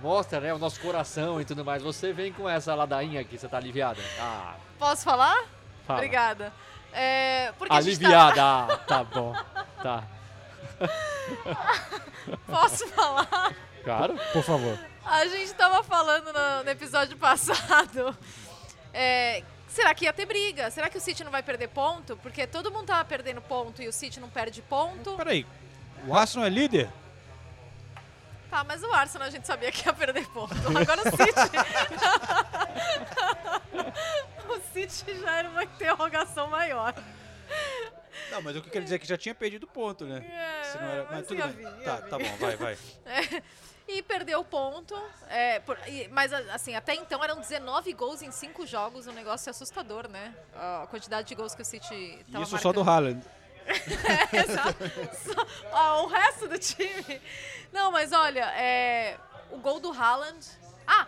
mostra né, o nosso coração e tudo mais. Você vem com essa ladainha aqui, você tá aliviada. Ah, Posso falar? Fala. Obrigada. É, porque a gente aliviada. Ah, tá bom. Tá. Posso falar? Claro. Por favor. A gente tava falando no, no episódio passado. é, será que ia ter briga? Será que o City não vai perder ponto? Porque todo mundo tava perdendo ponto e o City não perde ponto. Peraí, o Arsenal é líder? Tá, mas o Arsenal a gente sabia que ia perder ponto. Agora o City. o City já era uma interrogação maior. Não, mas o que eu quero dizer é que já tinha perdido ponto, né? É, Se não era- mas Mas tudo ia bem. vir, ia Tá, vir. tá bom, vai, vai. É, e perdeu ponto. é, por- e- mas, assim, até então eram 19 gols em 5 jogos, um negócio assustador, né? A quantidade de gols que o City tava Isso só do marcando. Haaland. É, exato. Só- ó, o resto do time. Não, mas olha, é, o gol do Haaland. Ah,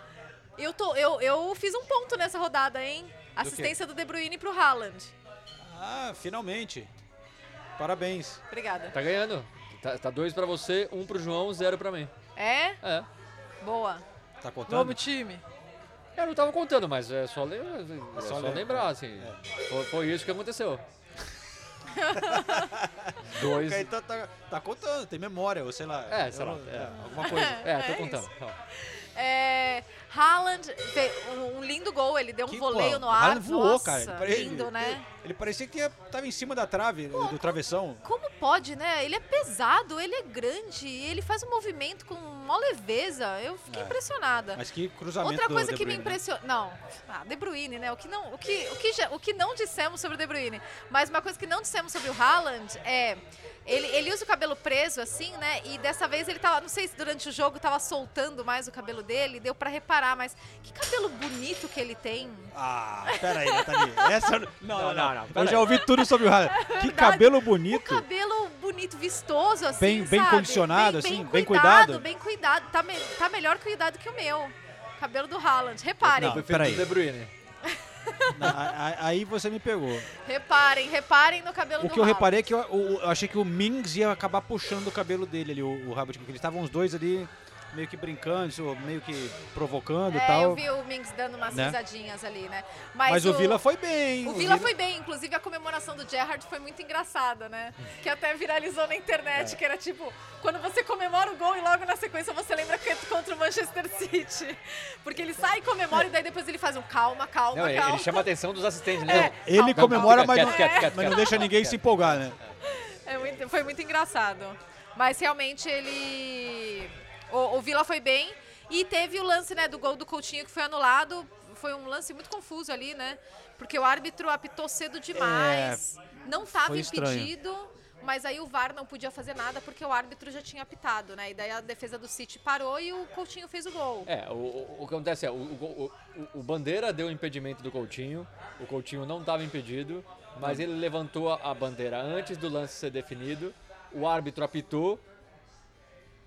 eu, tô, eu, eu fiz um ponto nessa rodada, hein? Assistência do De Bruyne pro Haaland. Ah, finalmente. Parabéns. Obrigada. Tá ganhando. Tá, tá dois pra você, um pro João, zero pra mim. É? É. Boa. Tá contando? Vamos, time. Eu não tava contando, mas é só, lem- é só só lem- lembrar, assim. Foi, foi isso que aconteceu. Dois. Ok, então tá, tá contando, tem memória, ou sei lá. É, sei lá, não- é. alguma coisa. É, tô É contando. É, Haaland fez um, lindo gol, ele deu um Que, voleio pô, no ar. Haaland voou, Nossa, cara. Ele pare- lindo, ele- né? Ele parecia que ia, tava em cima da trave, do travessão. Como pode, né? Ele é pesado, ele é grande, ele faz um movimento com uma leveza. Eu fiquei É. impressionada. Mas que cruzamento Outra coisa que me né? impressionou. Não, ah, De Bruyne, né? O que, não, o, que, o, que já- o que não dissemos sobre o De Bruyne. Mas uma coisa que não dissemos sobre o Haaland é. Ele, ele usa o cabelo preso, assim, né? E dessa vez ele tava. Não sei se durante o jogo tava soltando mais o cabelo dele, deu pra reparar, mas que cabelo bonito que ele tem. Ah, pera aí, Nathalie. Essa... Não, não, não. não, Eu pera já ouvi tudo sobre o Haaland. Que Verdade. cabelo bonito. Cabelo bonito, vistoso, assim. Bem- bem sabe? condicionado, assim, bem cuidado. cuidado. Bem cuidado. Tá, me- tá melhor cuidado que o meu. Cabelo do Haaland. Reparem. Não, Foi feito peraí. do De Bruyne. Não, a- a- Aí você me pegou. Reparem, reparem no cabelo O do que eu Haaland. reparei é que eu, o- eu achei que o Mings ia acabar puxando o cabelo dele ali, o, o Rabbit, porque eles estavam os dois ali meio que brincando, meio que provocando e É, tal. eu vi o Mings dando umas Né? risadinhas ali, né? Mas, o Vila foi bem. O Vila foi bem, inclusive a comemoração do Gerrard foi muito engraçada, né? Que até viralizou na internet, É. que era tipo, quando você comemora o gol e logo na sequência você lembra que é contra o Manchester City. Porque ele sai e comemora e daí depois ele faz um calma, calma, Não, ele, calma. ele chama a atenção dos assistentes, né? É. Ele calma, comemora, calma, mas, quieto, não, quieto, mas deixa ninguém se empolgar, né? É muito- foi muito engraçado. Mas realmente ele. O, o Vila foi bem. E teve o lance né, do gol do Coutinho que foi anulado. Foi um lance muito confuso ali, né? Porque o árbitro apitou cedo demais. não estava É, foi estranho. impedido. Mas aí o VAR não podia fazer nada porque o árbitro já tinha apitado, né? E daí a defesa do City parou e o Coutinho fez o gol. É, o, o- o que acontece é, o, o- o- o Bandeira deu o impedimento do Coutinho, o Coutinho não estava impedido, mas ele levantou a, a bandeira antes do lance ser definido, o árbitro apitou,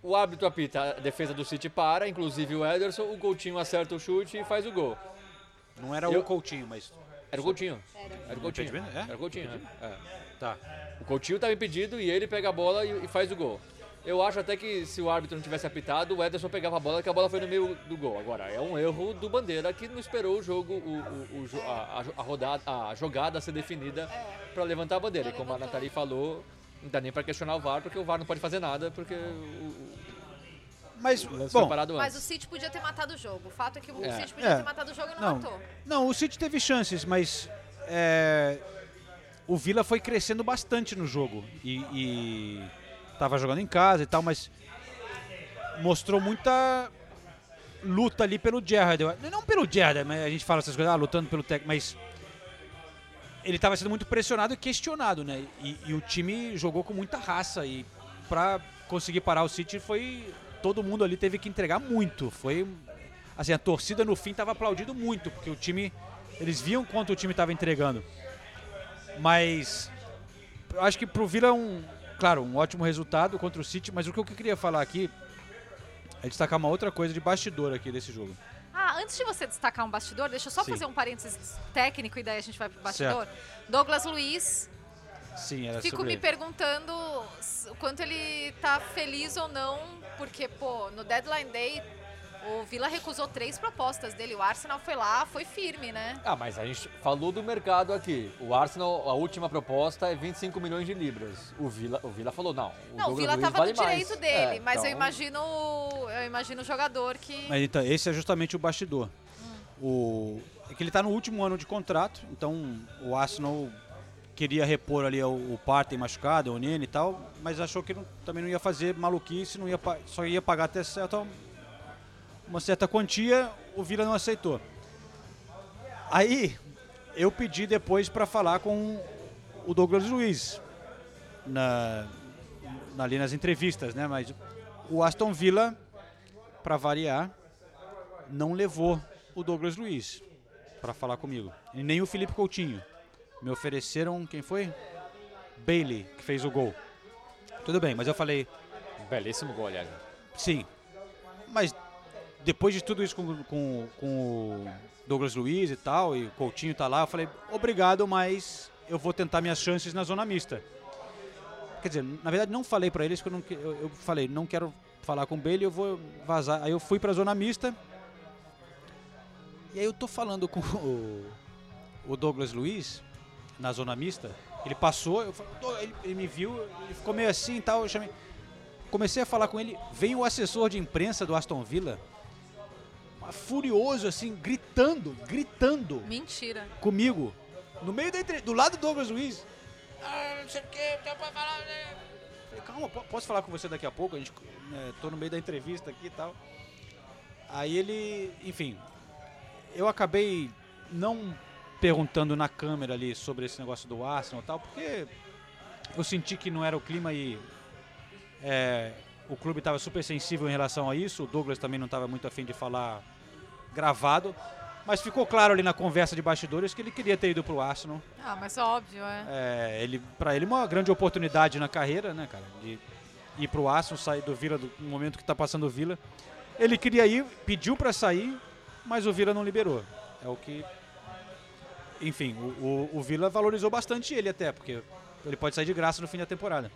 o árbitro apita, a defesa do City para, inclusive o Ederson, o Coutinho acerta o chute e faz o gol. Não era Eu- o Coutinho, mas. Era o Coutinho. Era. Era o Coutinho. É? Era o Coutinho, é. É. Tá. O Coutinho estava impedido e ele pega a bola e, e faz o gol. Eu acho até que se o árbitro não tivesse apitado, o Ederson pegava a bola, que a bola foi no meio do gol. Agora, é um erro do Bandeira que não esperou o jogo, o, o- o a, a- a rodada, a jogada ser definida para levantar a bandeira. E como a Nathalie falou, não dá nem para questionar o VAR, porque o VAR não pode fazer nada, porque o, o- Mas, bom, Mas o. City podia ter matado o jogo. O fato é que o É. City podia É. ter matado o jogo e não, Não. matou. Não, o City teve chances, mas é, o Vila foi crescendo bastante no jogo e, e tava jogando em casa e tal, mas mostrou muita luta ali pelo Gerrard. Não pelo Gerrard, mas a gente fala essas coisas, ah, lutando pelo técnico, mas ele estava sendo muito pressionado e questionado, né? E, e o time jogou com muita raça e para conseguir parar o City foi todo mundo ali teve que entregar muito. Foi assim, a torcida no fim estava aplaudindo muito, porque o time eles viam quanto o time estava entregando. Mas eu acho que pro Vila é um, claro, um ótimo resultado contra o City, mas o que eu queria falar aqui é destacar uma outra coisa de bastidor aqui desse jogo. Ah, antes de você destacar um bastidor, deixa eu só Sim. fazer um parênteses técnico e daí a gente vai pro bastidor. Douglas Luiz, Sim, era fico me ele. perguntando o quanto ele tá feliz ou não, porque, pô, no Deadline Day, o Vila recusou três propostas dele. O Arsenal foi lá, foi firme, né? Ah, mas a gente falou do mercado aqui. O Arsenal, a última proposta é 25 milhões de libras. O Vila, o Vila falou, não. O não, o Douglas Vila Luiz tava vale no direito mais. dele, É, mas eu então- imagino eu imagino o jogador que... Mas então, esse é justamente o bastidor. O, é que ele está no último ano de contrato, então o Arsenal queria repor ali o, o Partey machucado, o Nene e tal, mas achou que não- também não ia fazer maluquice, não ia, só ia pagar até certa, uma certa quantia, o Vila não aceitou. Aí eu pedi depois para falar com o Douglas Luiz na, na- ali nas entrevistas, né? Mas o Aston Villa, para variar, não levou o Douglas Luiz para falar comigo. E nem o Felipe Coutinho. Me ofereceram, quem foi? Bailey, que fez o gol. Tudo bem, mas eu falei, Belíssimo gol, aliás. sim. Mas depois de tudo isso com, com, com o Douglas Luiz e tal, e o Coutinho tá lá, eu falei, obrigado, mas eu vou tentar minhas chances na zona mista. quer dizer, na verdade não falei pra eles, porque eu, não, que- eu, eu falei, não quero falar com o Bailey, eu vou vazar. Aí eu fui pra zona mista. E aí eu tô falando com o, o Douglas Luiz, na zona mista. Ele passou, eu falei, ele, ele me viu, ele ficou meio assim e tal. Eu chamei. Comecei a falar com ele, veio o assessor de imprensa do Aston Villa, furioso assim, gritando, gritando Mentira. comigo, no meio da entrevista, do lado do Douglas Luiz. Ah, não sei o que, não pode falar. né? Falei, calma, po- posso falar com você daqui a pouco? A gente, né, tô no meio da entrevista aqui e tal. Aí ele, enfim, eu acabei não perguntando na câmera ali sobre esse negócio do Arsenal e tal, porque eu senti que não era o clima e é, o clube estava super sensível em relação a isso. O Douglas também não estava muito afim de falar gravado. Mas ficou claro ali na conversa de bastidores que ele queria ter ido pro Arsenal. Ah, mas óbvio, é. É, ele, para ele uma grande oportunidade na carreira, né, cara? De ir pro Arsenal, sair do Vila do- no momento que tá passando o Vila. Ele queria ir, pediu para sair, mas o Vila não liberou. É o que enfim, o, o, o Vila valorizou bastante ele até, porque ele pode sair de graça no fim da temporada.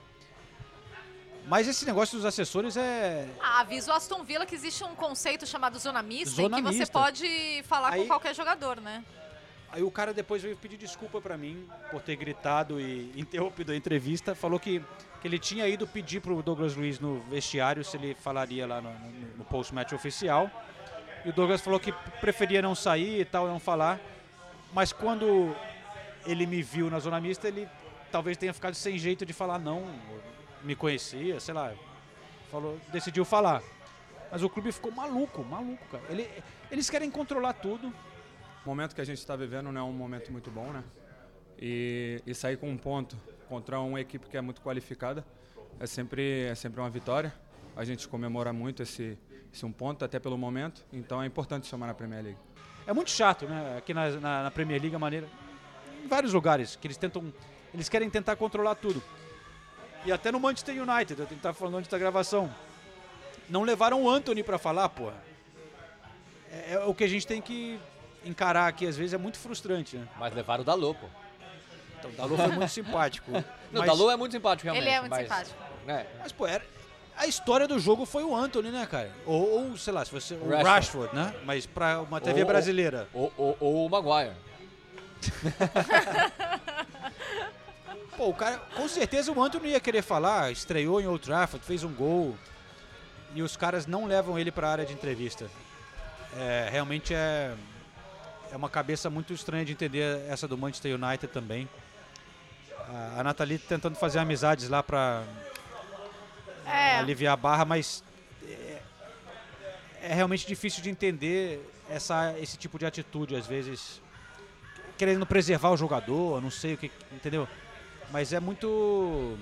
Mas esse negócio dos assessores é. Ah, avisa o Aston Villa que existe um conceito chamado zona mista, Zona em que você mista. pode falar Aí- com qualquer jogador, né? Aí o cara depois veio pedir desculpa pra mim por ter gritado e interrompido a entrevista. Falou que, que ele tinha ido pedir pro Douglas Luiz no vestiário se ele falaria lá no, no- no post-match oficial. E o Douglas falou que preferia não sair e tal, não falar. Mas quando ele me viu na zona mista, ele talvez tenha ficado sem jeito de falar não. Me conhecia, sei lá. Falou, decidiu falar. Mas o clube ficou maluco, maluco, cara. Ele- eles querem controlar tudo. O momento que a gente está vivendo não é um momento muito bom, né? E, e sair com um ponto contra uma equipe que é muito qualificada é sempre, é sempre uma vitória. A gente comemora muito esse, esse um ponto, até pelo momento. Então é importante somar na Premier League. É muito chato, né? Aqui na, na, na Premier League a maneira. Em vários lugares que eles tentam. Eles querem tentar controlar tudo. E até no Manchester United, eu estava falando antes da gravação. Não levaram o Anthony pra falar, porra. É, é o que a gente tem que encarar aqui, às vezes, é muito frustrante, né? Mas levaram o Dalô, pô. Então, o Dalô foi muito simpático. Não, Mas- o Dalô é muito simpático, realmente. Ele é muito mas, simpático. né, Mas, pô, era, a história do jogo foi o Anthony, né, cara? Ou, ou, sei lá, se você. O Rashford. Rashford, né? Mas pra uma TV Ou- brasileira. Ou, ou, ou o Maguire. Pô, o cara, com certeza o Anthony ia querer falar, estreou em Old Trafford, fez um gol. E os caras não levam ele pra área de entrevista. É, realmente é, é uma cabeça muito estranha de entender essa do Manchester United também. A, a Nathalie tentando fazer amizades lá pra É. aliviar a barra, mas é, é realmente difícil de entender essa, esse tipo de atitude, às vezes querendo preservar o jogador, não sei o que, entendeu? Mas é muito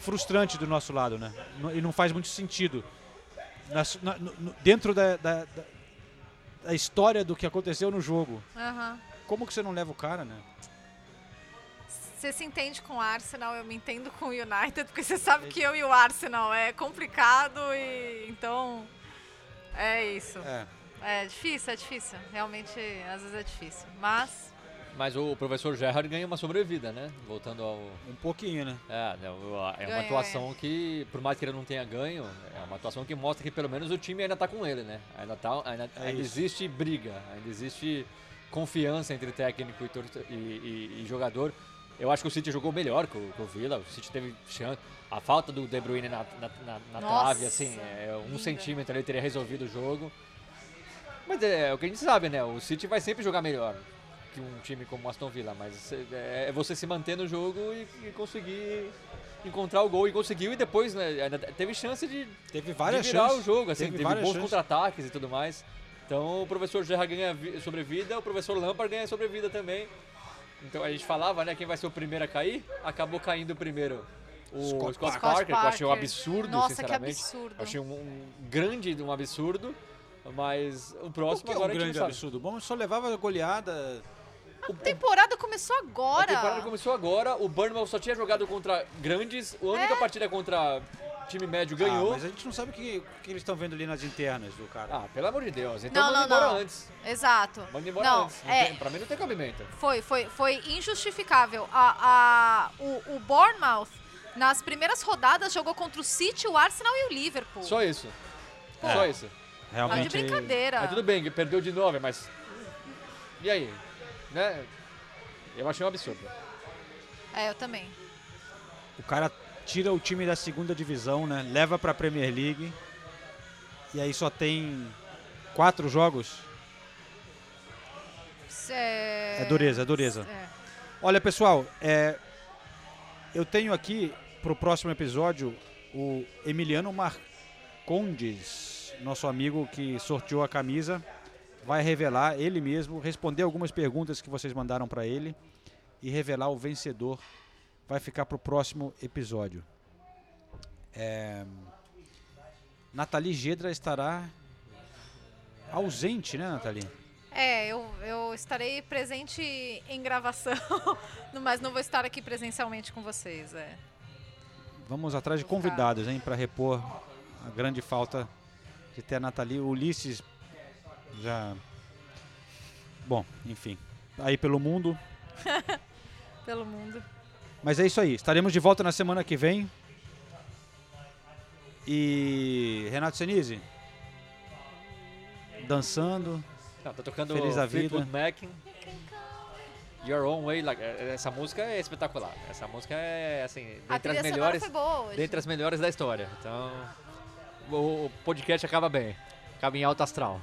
frustrante do nosso lado, né? E não faz muito sentido. Na- no- dentro da, da, da- história do que aconteceu no jogo. Aham. Como que você não leva o cara, né? Você se entende com o Arsenal, eu me entendo com o United, porque você sabe que eu e o Arsenal é complicado e então é isso. É. É difícil, é difícil. Realmente, às vezes é difícil. Mas Mas o professor Gerrard ganha uma sobrevida, né? Voltando ao. Um pouquinho, né? É, a- é uma Ganha, atuação que, por mais que ele não tenha ganho, é uma atuação que mostra que pelo menos o time ainda tá com ele, né? Ainda, tá, ainda, É ainda existe briga, ainda existe confiança entre técnico e, e- e- e jogador. Eu acho que o City jogou melhor que o, que o Villa, o City teve chance. A falta do De Bruyne na, na, na- na Nossa, trave, assim, é um linda. centímetro ali teria resolvido o jogo. Mas é, o que a gente sabe, né? O City vai sempre jogar melhor que um time como o Aston Villa, mas é, é você se manter no jogo e, e conseguir encontrar o gol e conseguiu e depois né, ainda teve chance de, Teve várias de virar chances. o jogo, assim, Teve teve, bons contra-ataques e tudo mais. Então o professor Gerrard ganha vi- sobrevida, o professor Lampard ganha sobrevida também. Então a gente falava, né, quem vai ser o primeiro a cair, acabou caindo o primeiro. O Scott Scott, Parker. Parker, que eu achei um absurdo, Nossa, que sinceramente. absurdo. Eu achei um, um grande um absurdo, mas o próximo que é agora um a gente grande absurdo? Bom, só levava goleada. A temporada começou A agora. temporada começou agora, o Burnham só tinha jogado contra grandes, a única partida contra time médio ganhou. Ah, mas a gente não sabe o que, o que eles estão vendo ali nas internas do cara. Ah, pelo amor de Deus. Então Não, manda não, embora não. antes. Exato. Manda embora Não, antes. Não é- tem- pra mim não tem cabimento. Foi, foi, foi injustificável. A, a, o, o Bournemouth Nas primeiras rodadas jogou contra o City, o Arsenal e o Liverpool. Só isso. É. Só isso. Realmente. Tá de brincadeira. Mas tudo bem, perdeu de 9, mas. E aí? Né? Eu achei um absurdo. É, eu também. O cara tira o time da segunda divisão, né? Leva pra Premier League. E aí só tem quatro jogos. É, É dureza, é dureza. É. Olha, pessoal, é, eu tenho aqui pro próximo episódio o Emiliano Marcondes, nosso amigo que sorteou a camisa, vai revelar ele mesmo, responder algumas perguntas que vocês mandaram para ele e revelar o vencedor. Vai ficar pro próximo episódio. É, Nathalie Gedra estará ausente, né, Nathalie? É, eu, eu estarei presente em gravação, mas não vou estar aqui presencialmente com vocês. É. Vamos atrás de convidados, hein, para repor a grande falta de ter a Nathalie. O Ulisses já. Bom, enfim. Aí pelo mundo. Pelo mundo. Mas é isso aí. Estaremos de volta na semana que vem. E. Renato Senise. Dançando. Não, tá tocando Feliz da vida. Mac. Your Own Way. like, essa música é espetacular. Essa música é, assim, A dentre as melhores. foi boa hoje. Dentre as melhores da história. Então. O, o podcast acaba bem. Acaba em alto astral.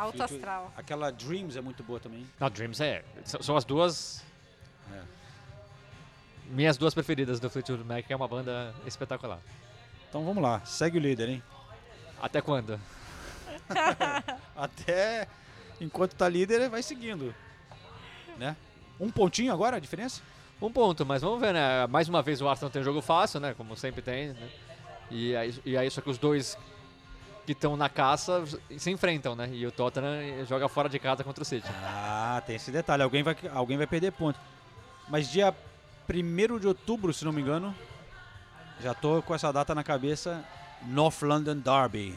Alto astral. Aquela Dreams é muito boa também. Não, Dreams é. São são as duas. É. Minhas duas preferidas do Fleetwood Mac, que é uma banda espetacular. Então vamos lá. Segue o líder, hein? Até quando? Até enquanto tá líder, vai seguindo. Né? Um pontinho agora a diferença? Um ponto, mas vamos ver, né? Mais uma vez o Arsenal tem um jogo fácil, né? Como sempre tem, né? E aí, e aí só que os dois que estão na caça se enfrentam, né? E o Tottenham joga fora de casa contra o City. Ah, tem esse detalhe. Alguém vai, alguém vai perder ponto. Mas dia 1 de outubro, se não me engano, já tô com essa data na cabeça. North London Derby.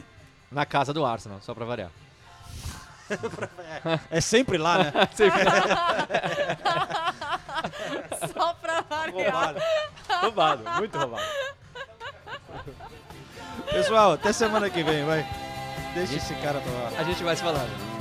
Na casa do Arsenal, só pra variar. É sempre lá, né? Sempre. Só pra variar. Roubado. roubado, muito roubado. Pessoal, até semana que vem, vai. Deixa esse cara pra lá. A gente vai se falando.